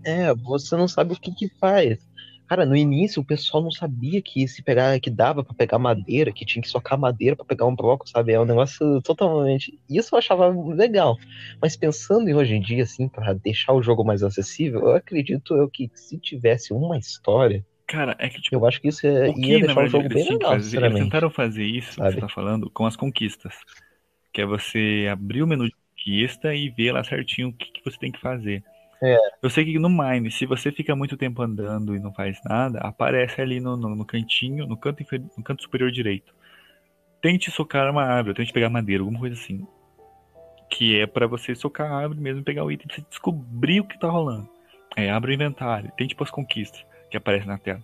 É, você não sabe o que que faz. Cara, no início o pessoal não sabia que se pegar, que dava pra pegar madeira, que tinha que socar madeira pra pegar um bloco, sabe? É um negócio totalmente. Isso eu achava legal. Mas pensando em hoje em dia, assim, pra deixar o jogo mais acessível, eu acredito eu que se tivesse uma história, Cara, é que tipo, eu acho que isso é- o que ia deixar o verdade jogo eles bem que legal, fazer? Eles tentaram fazer isso que Sabe? você tá falando com as conquistas. Que é você abrir o menu de conquista e ver lá certinho o que, que você tem que fazer. É. Eu sei que no Mine, se você fica muito tempo andando e não faz nada, aparece ali no, no, no cantinho, no canto, no canto superior direito. Tente socar uma árvore, tente pegar madeira, alguma coisa assim. Que é pra você socar a árvore mesmo pegar o item pra você descobrir o que tá rolando. Aí abre o inventário, tente pôr as conquistas que aparecem na tela.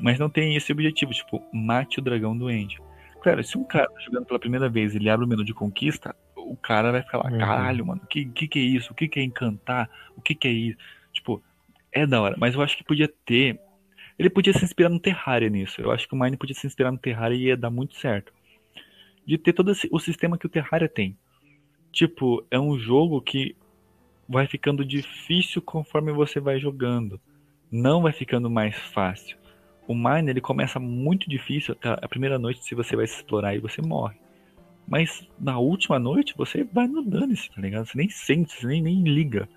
Mas não tem esse objetivo, tipo, mate o dragão doente. Claro, se um cara tá jogando pela primeira vez ele abre o menu de conquista, o cara vai ficar lá, Uhum. caralho, mano, o que, que que é isso? O que que é encantar? O que que é isso? Tipo, é da hora, mas eu acho que podia ter. Ele podia se inspirar no Terraria nisso. Eu acho que o Mine podia se inspirar no Terraria e ia dar muito certo. De ter todo esse- o sistema que o Terraria tem. Tipo, é um jogo que vai ficando difícil conforme você vai jogando. Não vai ficando mais fácil. O Mine, ele começa muito difícil. tá? A primeira noite, se você vai se explorar, aí você morre. Mas na última noite, você vai no dane-se, tá ligado? Você nem sente, você nem, nem liga.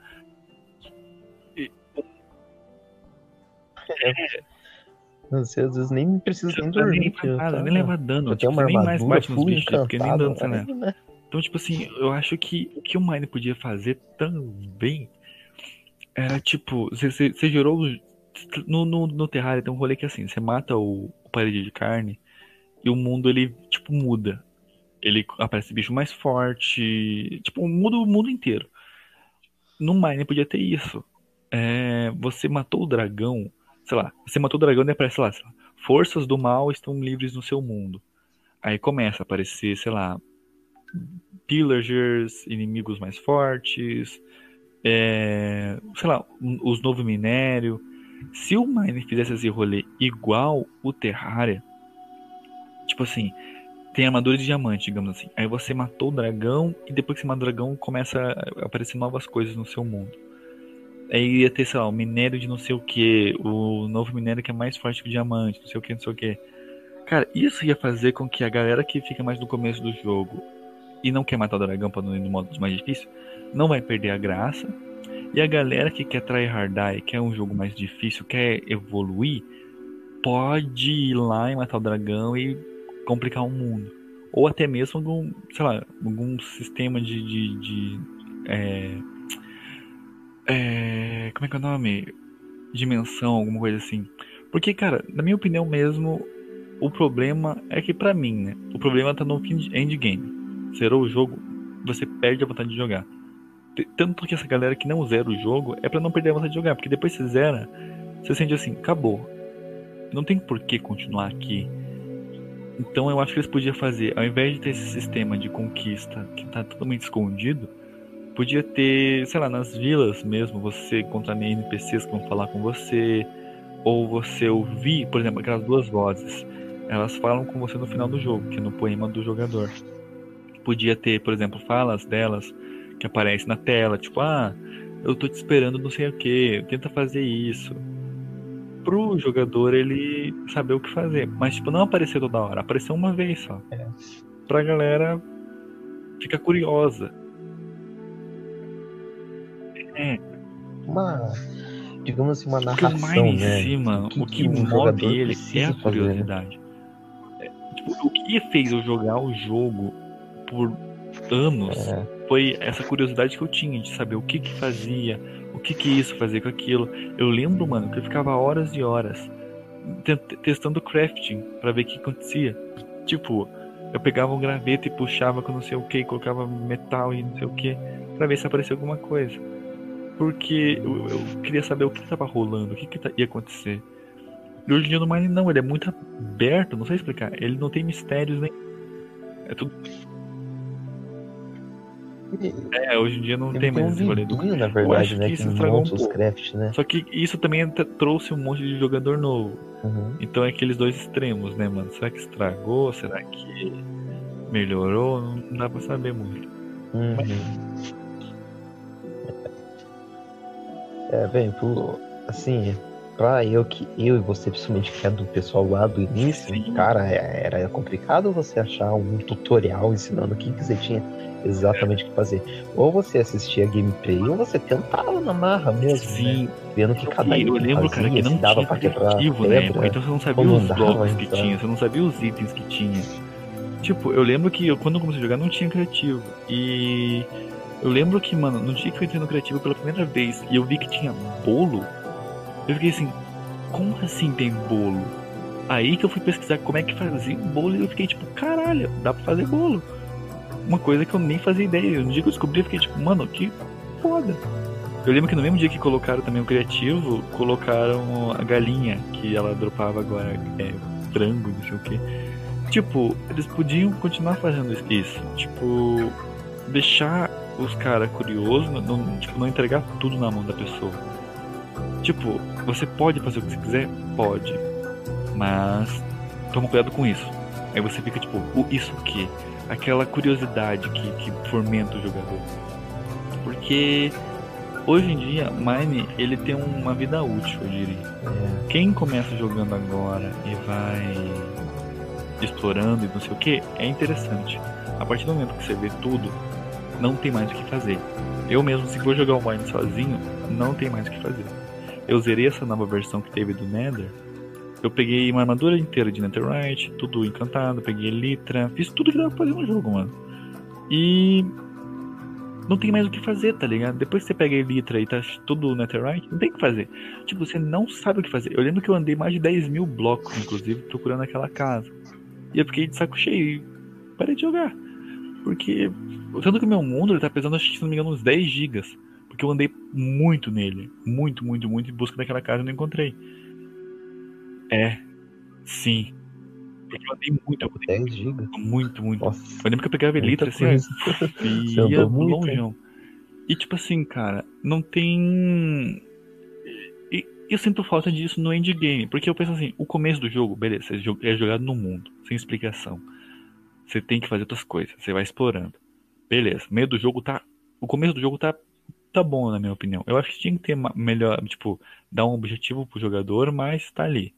Você às vezes nem precisa nem tá nem dormir. tio, nada, nem leva dano. Eu Tipo, uma nem mais bate nos bichos, porque nem dano você leva. né? Então, tipo assim, eu acho que o que o Mine podia fazer também era tipo, você, você, você gerou. No, no, no Terraria tem um rolê que é assim, você mata o, o parede de carne e o mundo ele, tipo, muda. Ele aparece bicho mais forte. Tipo, muda o mundo inteiro. No Mine podia ter isso. É, você matou o dragão, sei lá, você matou o dragão e aparece lá, lá, forças do mal estão livres no seu mundo. Aí começa a aparecer, sei lá, pillagers, inimigos mais fortes, é, sei lá, os novos minério. Se o Mine fizesse esse rolê igual o Terraria, tipo assim, tem armadura de diamante, digamos assim. Aí você matou o dragão e depois que você mata o dragão começa a aparecer novas coisas no seu mundo. Aí ia ter, sei lá, o minério de não sei o que, o novo minério que é mais forte que o diamante, não sei o que, não sei o que. Cara, isso ia fazer com que a galera que fica mais no começo do jogo e não quer matar o dragão pra não ir no modo mais difícil, não vai perder a graça. E a galera que quer tryhardar e quer um jogo mais difícil, quer evoluir, pode ir lá e matar o dragão e complicar o mundo. Ou até mesmo algum, sei lá, algum sistema de. de, de, é, é, como é que é o nome? Dimensão, alguma coisa assim. Porque, cara, na minha opinião mesmo, o problema é que pra mim, né? O problema tá no endgame. Zerou o jogo, você perde a vontade de jogar. Tanto que essa galera que não zera o jogo é pra não perder a vontade de jogar. Porque depois você zera, você sente assim, acabou. Não tem por que continuar aqui. Então eu acho que eles podiam fazer, ao invés de ter esse sistema de conquista que tá totalmente escondido, podia ter, sei lá, nas vilas mesmo, você encontrar NPCs que vão falar com você, ou você ouvir, por exemplo, aquelas duas vozes. Elas falam com você no final do jogo, que é no poema do jogador. Podia ter, por exemplo, falas delas que aparecem na tela, tipo, ah, eu tô te esperando não sei o que, tenta fazer isso. Pro jogador ele saber o que fazer. Mas, tipo, não aparecer toda hora, aparecer uma vez só. É. Pra galera ficar curiosa. É, Uma, digamos assim, uma Porque o narração, Mine né? em cima, que- o que que o move ele é a fazer, né? curiosidade. É, tipo, o que fez eu jogar o jogo por anos É, foi essa curiosidade que eu tinha de saber o que que fazia, o que que isso fazia com aquilo. Eu lembro, mano, que eu ficava horas e horas te- testando crafting pra ver o que acontecia. Tipo, eu pegava um graveto e puxava com não sei o que, colocava metal e não sei o que, pra ver se aparecia alguma coisa. Porque eu, eu queria saber o que tava rolando, o que, que tá- ia acontecer. E hoje em dia no Mine não, ele é muito aberto, não sei explicar. Ele não tem mistérios nem. É tudo. É, hoje em dia não Ele tem mais um esse rolê do na verdade, que né? isso Que estragou um pouco. craft, né? Só que isso também trouxe um monte de jogador novo. Uhum. Então é aqueles dois extremos, né, mano? Será que estragou? Será que melhorou? Não dá pra saber muito. Uhum. É, bem, pro, assim, pra eu que eu e você, principalmente que é do pessoal lá do início, Sim. cara, é- era complicado você achar um tutorial ensinando o que, que você tinha exatamente o que fazer. Ou você assistia gameplay, ou você tentava na marra mesmo, né? Sim, Vendo que cada eu lembro, fazia, cara, que não dava tinha aplicativo na época, então você não sabia os blocos que então. tinha, você não sabia os itens que tinha. Tipo, eu lembro que eu, quando eu comecei a jogar não tinha criativo. E eu lembro que, mano, no dia que eu entrei no criativo pela primeira vez e eu vi que tinha bolo, eu fiquei assim, como assim tem bolo? Aí que eu fui pesquisar como é que fazia o bolo e eu fiquei tipo, caralho, dá pra fazer bolo. Uma coisa que eu nem fazia ideia. No dia que eu descobri, eu fiquei tipo, mano, que foda. Eu lembro que no mesmo dia que colocaram também o criativo, colocaram a galinha, que ela dropava agora é, frango, não sei o que. Tipo, eles podiam continuar fazendo isso. Tipo, deixar os caras curiosos, não, tipo, não entregar tudo na mão da pessoa. Tipo, você pode fazer o que você quiser? Pode. Mas toma cuidado com isso. Aí você fica tipo, o, isso o quê? Aquela curiosidade que, que fomenta o jogador. Porque hoje em dia, Mine, ele tem uma vida útil, eu diria. É, Quem começa jogando agora e vai explorando e não sei o que, é interessante. A partir do momento que você vê tudo, não tem mais o que fazer. Eu mesmo, se for jogar o Mine sozinho, não tem mais o que fazer. Eu zerei essa nova versão que teve do Nether. Eu peguei uma armadura inteira de Netherite, tudo encantado, peguei Elytra, fiz tudo que dava pra fazer no jogo, mano. E não tem mais o que fazer, tá ligado? Depois que você pega Elytra e tá tudo Netherite, não tem o que fazer. Tipo, você não sabe o que fazer. Eu lembro que eu andei mais de 10 mil blocos, inclusive, procurando aquela casa. E eu fiquei de saco cheio e parei de jogar. Porque, tanto que o meu mundo ele tá pesando, acho que se não me engano, uns 10 gigas. Porque eu andei muito nele. Muito, muito, muito em busca daquela casa e não encontrei. É, sim. Porque eu andei muito, eu andei 10 GB. muito, muito. Nossa. Eu lembro que eu pegava muita assim, e Você ia longeão. E tipo assim, cara, não tem. E eu sinto falta disso no endgame, porque eu penso assim, o começo do jogo, beleza, é jo- é jogado no mundo, sem explicação. Você tem que fazer outras coisas, você vai explorando. Beleza, meio do jogo tá. O começo do jogo tá. Tá bom, na minha opinião. Eu acho que tinha que ter melhor, tipo, dar um objetivo pro jogador, mas tá ali.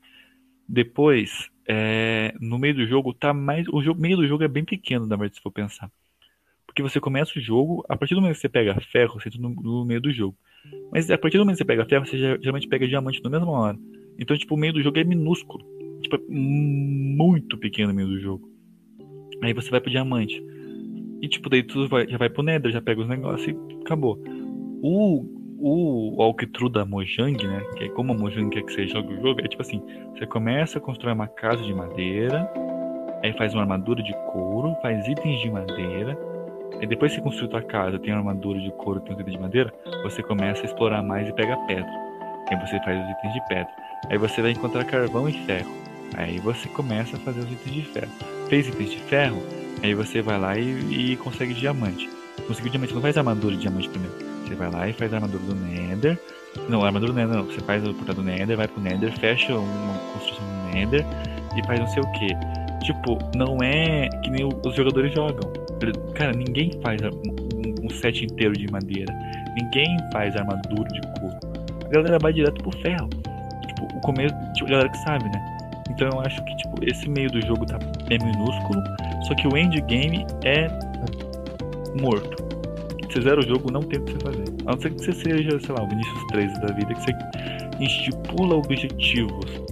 Depois, é, no meio do jogo, tá mais. O jogo, meio do jogo é bem pequeno, na verdade, se for pensar. Porque você começa o jogo, a partir do momento que você pega ferro, você entra no, no meio do jogo. Mas a partir do momento que você pega ferro, você geralmente pega diamante na mesma hora. Então, tipo, o meio do jogo é minúsculo. Tipo, é muito pequeno o meio do jogo. Aí você vai pro diamante. E, tipo, daí tu vai, já vai pro Nether, já pega os negócios e acabou. O, o walkthrough da Mojang, né? Que é como a Mojang quer que você jogue o jogo, é tipo assim: você começa a construir uma casa de madeira, aí faz uma armadura de couro, faz itens de madeira, aí depois que você construiu tua casa, tem uma armadura de couro, tem os itens de madeira, você começa a explorar mais e pega pedra. Aí você faz os itens de pedra. Aí você vai encontrar carvão e ferro. Aí você começa a fazer os itens de ferro. Fez itens de ferro, aí você vai lá e, e consegue diamante. Conseguiu diamante, não faz armadura de diamante primeiro. Você vai lá e faz a armadura do Nether. Não, a armadura do Nether não. Você faz o portal do Nether, vai pro Nether, fecha uma construção no Nether e faz não sei o que. Tipo, não é que nem os jogadores jogam. Cara, ninguém faz um, um set inteiro de madeira. Ninguém faz armadura de couro. A galera vai direto pro ferro. Tipo, o começo, tipo, a galera que sabe, né? Então eu acho que, tipo, esse meio do jogo tá, é minúsculo, só que o endgame é morto. Você zera o jogo, não tem o que você fazer. A não ser que você seja, sei lá, o Vinicius 3 da vida, que você estipula objetivos.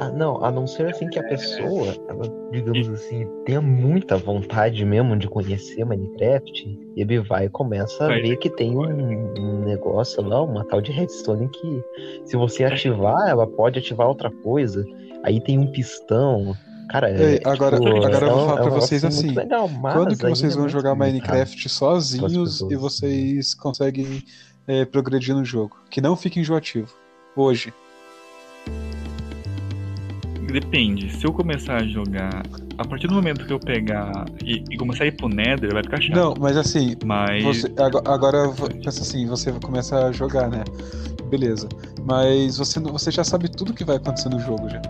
Ah, não, a não ser assim que a pessoa, ela, digamos assim, tenha muita vontade mesmo de conhecer Minecraft, e ele vai e começa a Vai. ver que tem um, um negócio lá, uma tal de redstone que se você ativar, ela pode ativar outra coisa. Aí tem um pistão. Cara, é, Ei, agora- tipo, agora eu vou falar é um pra vocês assim, legal, mas Quando que vocês vão jogar. Minecraft sozinhos e vocês conseguem é, progredir no jogo? Que não fique enjoativo. Hoje. Depende. Se eu começar a jogar, a partir do momento que eu pegar e, e começar a ir pro Nether, vai ficar chato. Não, mas assim, Mas. você, ago- agora vo- pensa assim, você começa a jogar, né? Beleza. Mas você, você já sabe tudo que vai acontecer no jogo já.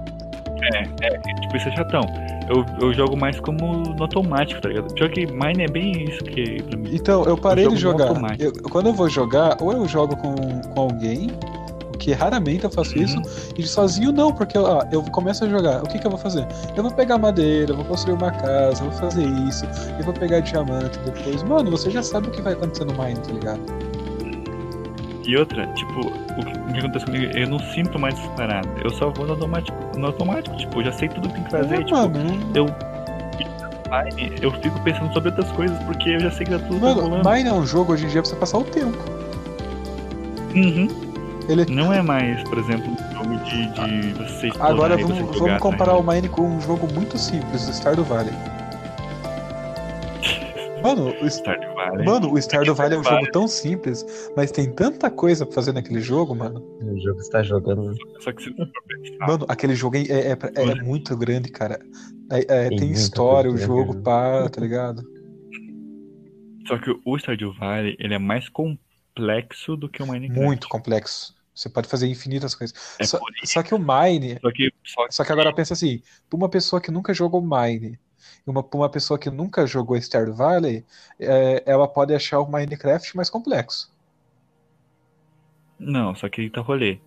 Tipo, isso é chatão. Eu, eu jogo mais como no automático, tá ligado? Pior que Mine é bem isso que pra mim. Então, eu parei jogo de jogar. Eu- quando eu vou jogar, ou eu jogo com, com alguém, o que raramente eu faço Uhum. isso, e sozinho não, porque ó, eu começo a jogar. O que, que eu vou fazer? Eu vou pegar madeira, eu vou construir uma casa, eu vou fazer isso, eu vou pegar diamante depois. Mano, você já sabe o que vai acontecer no Mine, tá ligado? E outra, tipo, o que, acontece comigo, eu não sinto mais essa parada. Eu só vou no automático. No automático, tipo, eu já sei tudo que tem que fazer. É, tipo, mano, eu. Mine, eu fico pensando sobre outras coisas, porque eu já sei que tá tudo mano, rolando. Mine é um jogo hoje em dia pra você passar o tempo. Uhum. Ele Não é mais, por exemplo, um jogo de, de você explorar Agora vamos, você vamos jogar, comparar tá o Mine com um jogo muito simples, o Stardew Valley. Mano, o, Stardew Valley. mano, o Stardew Valley é um jogo tão simples, mas tem tanta coisa pra fazer naquele jogo, mano. O jogo que você tá jogando Só que pensar, Mano, aquele jogo é, é, é- é muito grande, cara. É- é, Tem tem muita história, o jogo, dentro. pá, tá ligado? Só que o Stardew Valley, ele é mais complexo do que o Minecraft. Muito complexo. Você pode fazer infinitas coisas. É Só, só que o Mine. Só que, só que Só que agora pensa assim: pra uma pessoa que nunca jogou Mine uma, uma pessoa que nunca jogou Stardew Valley, é, ela pode achar o Minecraft mais complexo. Não, só que tá rolê.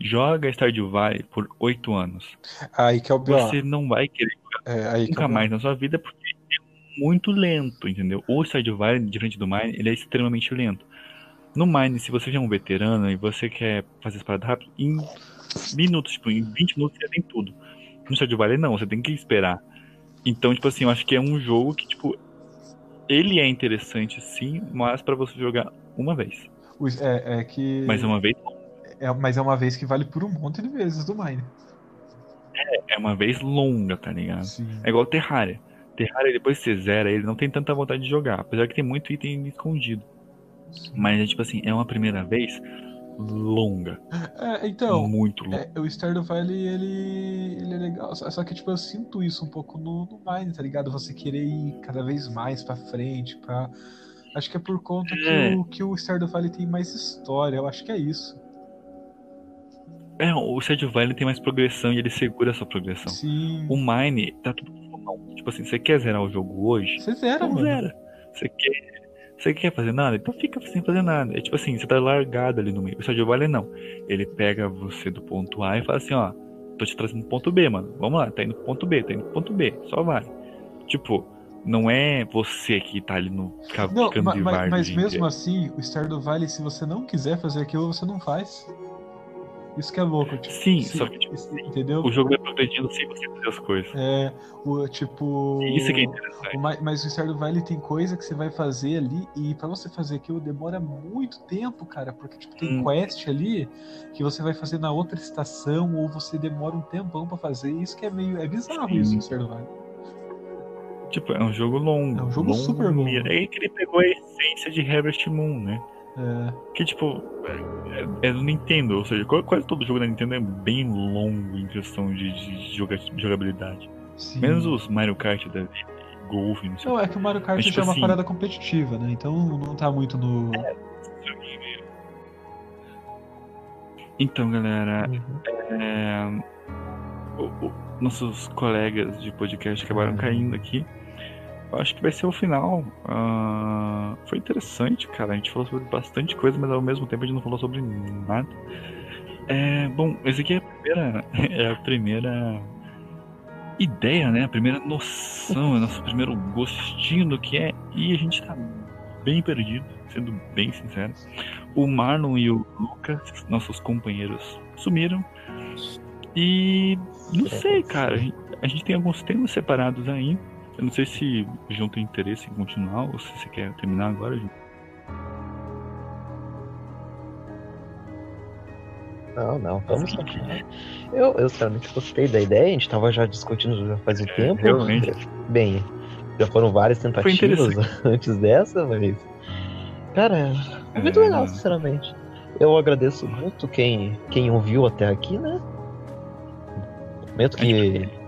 Joga Stardew Valley por oito anos. Aí que é o. Você não vai querer É, é nunca BO. mais na sua vida porque é muito lento, entendeu? O Stardew Valley, diferente do Mine, ele é extremamente lento. No Mine, se você já é um veterano e você quer fazer as paradas rápido, em minutos, tipo, em 20 minutos você tem tudo. No Stardew Valley não, você tem que esperar. Então, tipo assim, eu acho que é um jogo que, tipo, ele é interessante sim, mas pra você jogar uma vez. É, é que. Mas uma vez é, mas é uma vez que vale por um monte de vezes do Mine. é uma vez longa, tá ligado? Sim. É igual Terraria. Terraria, depois que você zera ele, não tem tanta vontade de jogar. Apesar que tem muito item escondido. Mas é tipo assim, é uma primeira vez longa. É, então, muito longa. É, o Stardew Valley, ele, ele é legal. Só, só que, tipo, eu sinto isso um pouco no, no Mine, tá ligado? Você querer ir cada vez mais pra frente, pra... Acho que é por conta que, É. o, que o Stardew Valley tem mais história. Eu acho que é isso. É, o Stardew Valley tem mais progressão e ele segura a sua progressão. Sim. O Mine tá tudo. Tipo assim, você quer zerar o jogo hoje? Você zera, Então mano. zera. Você quer, você quer fazer nada? Então fica sem fazer nada. É tipo assim, você tá largado ali no meio. O Stardew Valley não. Ele pega você do ponto A e fala assim, ó, tô te trazendo pro ponto B, mano. Vamos lá, tá indo pro ponto B, tá indo pro ponto B. Só vai. Tipo, não é você que tá ali no várzea mas dia mesmo assim, o Stardew Valley, se você não quiser fazer aquilo, você não faz. Isso que é louco. Tipo, Sim, se- só que tipo, Entendeu? o jogo vai progredindo sem você fazer as coisas. É, o, tipo... Isso que é interessante. O ma- Mas o Stardew Valley tem coisa que você vai fazer ali e pra você fazer aquilo demora muito tempo, cara, porque tipo, tem Hum. quest ali que você vai fazer na outra estação ou você demora um tempão pra fazer. Isso que é meio é bizarro Sim. isso, o Stardew Valley. Tipo, é um jogo longo. É um jogo super longo. É aí que ele pegou a essência de Harvest Moon, né? É, Que tipo, é, é do Nintendo, ou seja, quase, todo jogo da Nintendo é bem longo em questão de, de joga- jogabilidade. sim. Menos os Mario Kart da Golf, não sei. Não, é que o Mario Kart Mas, tipo já é uma assim- parada competitiva, né? Então não tá muito no. Então, galera, Uhum. é, o- o- nossos colegas de podcast acabaram Uhum. caindo aqui. Acho que vai ser o final. Ah, foi interessante, cara. A gente falou sobre bastante coisa, mas ao mesmo tempo a gente não falou sobre nada. É, bom, esse aqui é a primeira, é a primeira ideia, né? A primeira noção, é o nosso primeiro gostinho do que é. E a gente tá bem perdido, sendo bem sincero. O Marlon e o Lucas, nossos companheiros, sumiram. E não sei, cara. A gente, a gente tem alguns temas separados aí. Eu não sei se o João tem interesse em continuar ou se você quer terminar agora, João. Não, não, vamos continuar. Eu, eu sinceramente gostei da ideia, a gente tava já discutindo já faz um É, tempo. realmente. Bem, já foram várias tentativas antes dessa, mas. Cara, é muito É, legal, sinceramente. Eu agradeço muito quem, quem ouviu até aqui, né? Prometo que.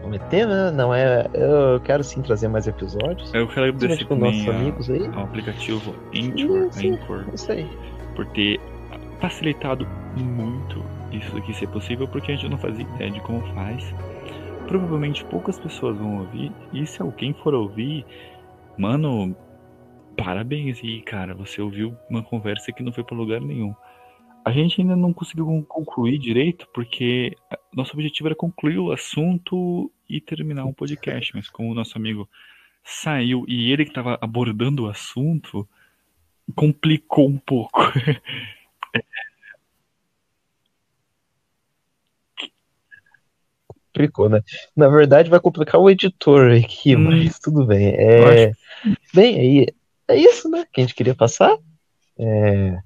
Prometer, né? Não é. Eu quero sim trazer mais episódios. Eu quero agradecer com nossos a- amigos aí. ao aplicativo Anchor, Sim, Anchor Isso aí. por ter facilitado muito isso aqui ser possível, porque a gente não fazia ideia de como faz. Provavelmente poucas pessoas vão ouvir, e se alguém for ouvir, mano, parabéns aí, cara. Você ouviu uma conversa que não foi pra lugar nenhum. A gente ainda não conseguiu con- concluir direito, porque nosso objetivo era concluir o assunto e terminar um podcast, mas como o nosso amigo saiu e ele que estava abordando o assunto, complicou um pouco. Complicou, né? Na verdade, vai complicar o editor aqui, Hum. mas tudo bem. É... Bem, aí é isso, né? Que a gente queria passar. É,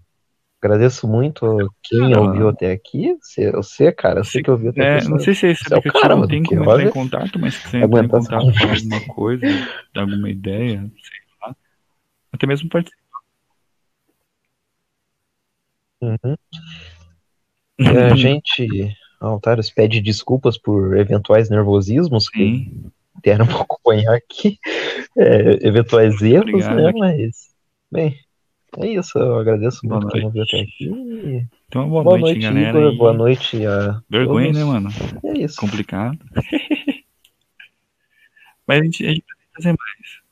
Agradeço muito quem Ah. ouviu até aqui. Você, você cara, você que ouviu até É, aqui. não sei se esse Você é o aplicativo cara, mano, tem como entrar em contato, mas se quiser entrar em contato com alguma coisa, alguma ideia, sei lá. Até mesmo participar. Uhum. E a gente, Altares, pede desculpas por eventuais nervosismos que deram pra acompanhar aqui. É, eventuais erros, Obrigado. né? Mas, bem, é isso. Eu agradeço Boa muito quem noite. ouviu até aqui. então boa, Boa noite, noite, galera. Igor. Boa noite a Vergonha, todos. né, mano? É isso. Complicado. Mas a gente, a gente vai fazer mais.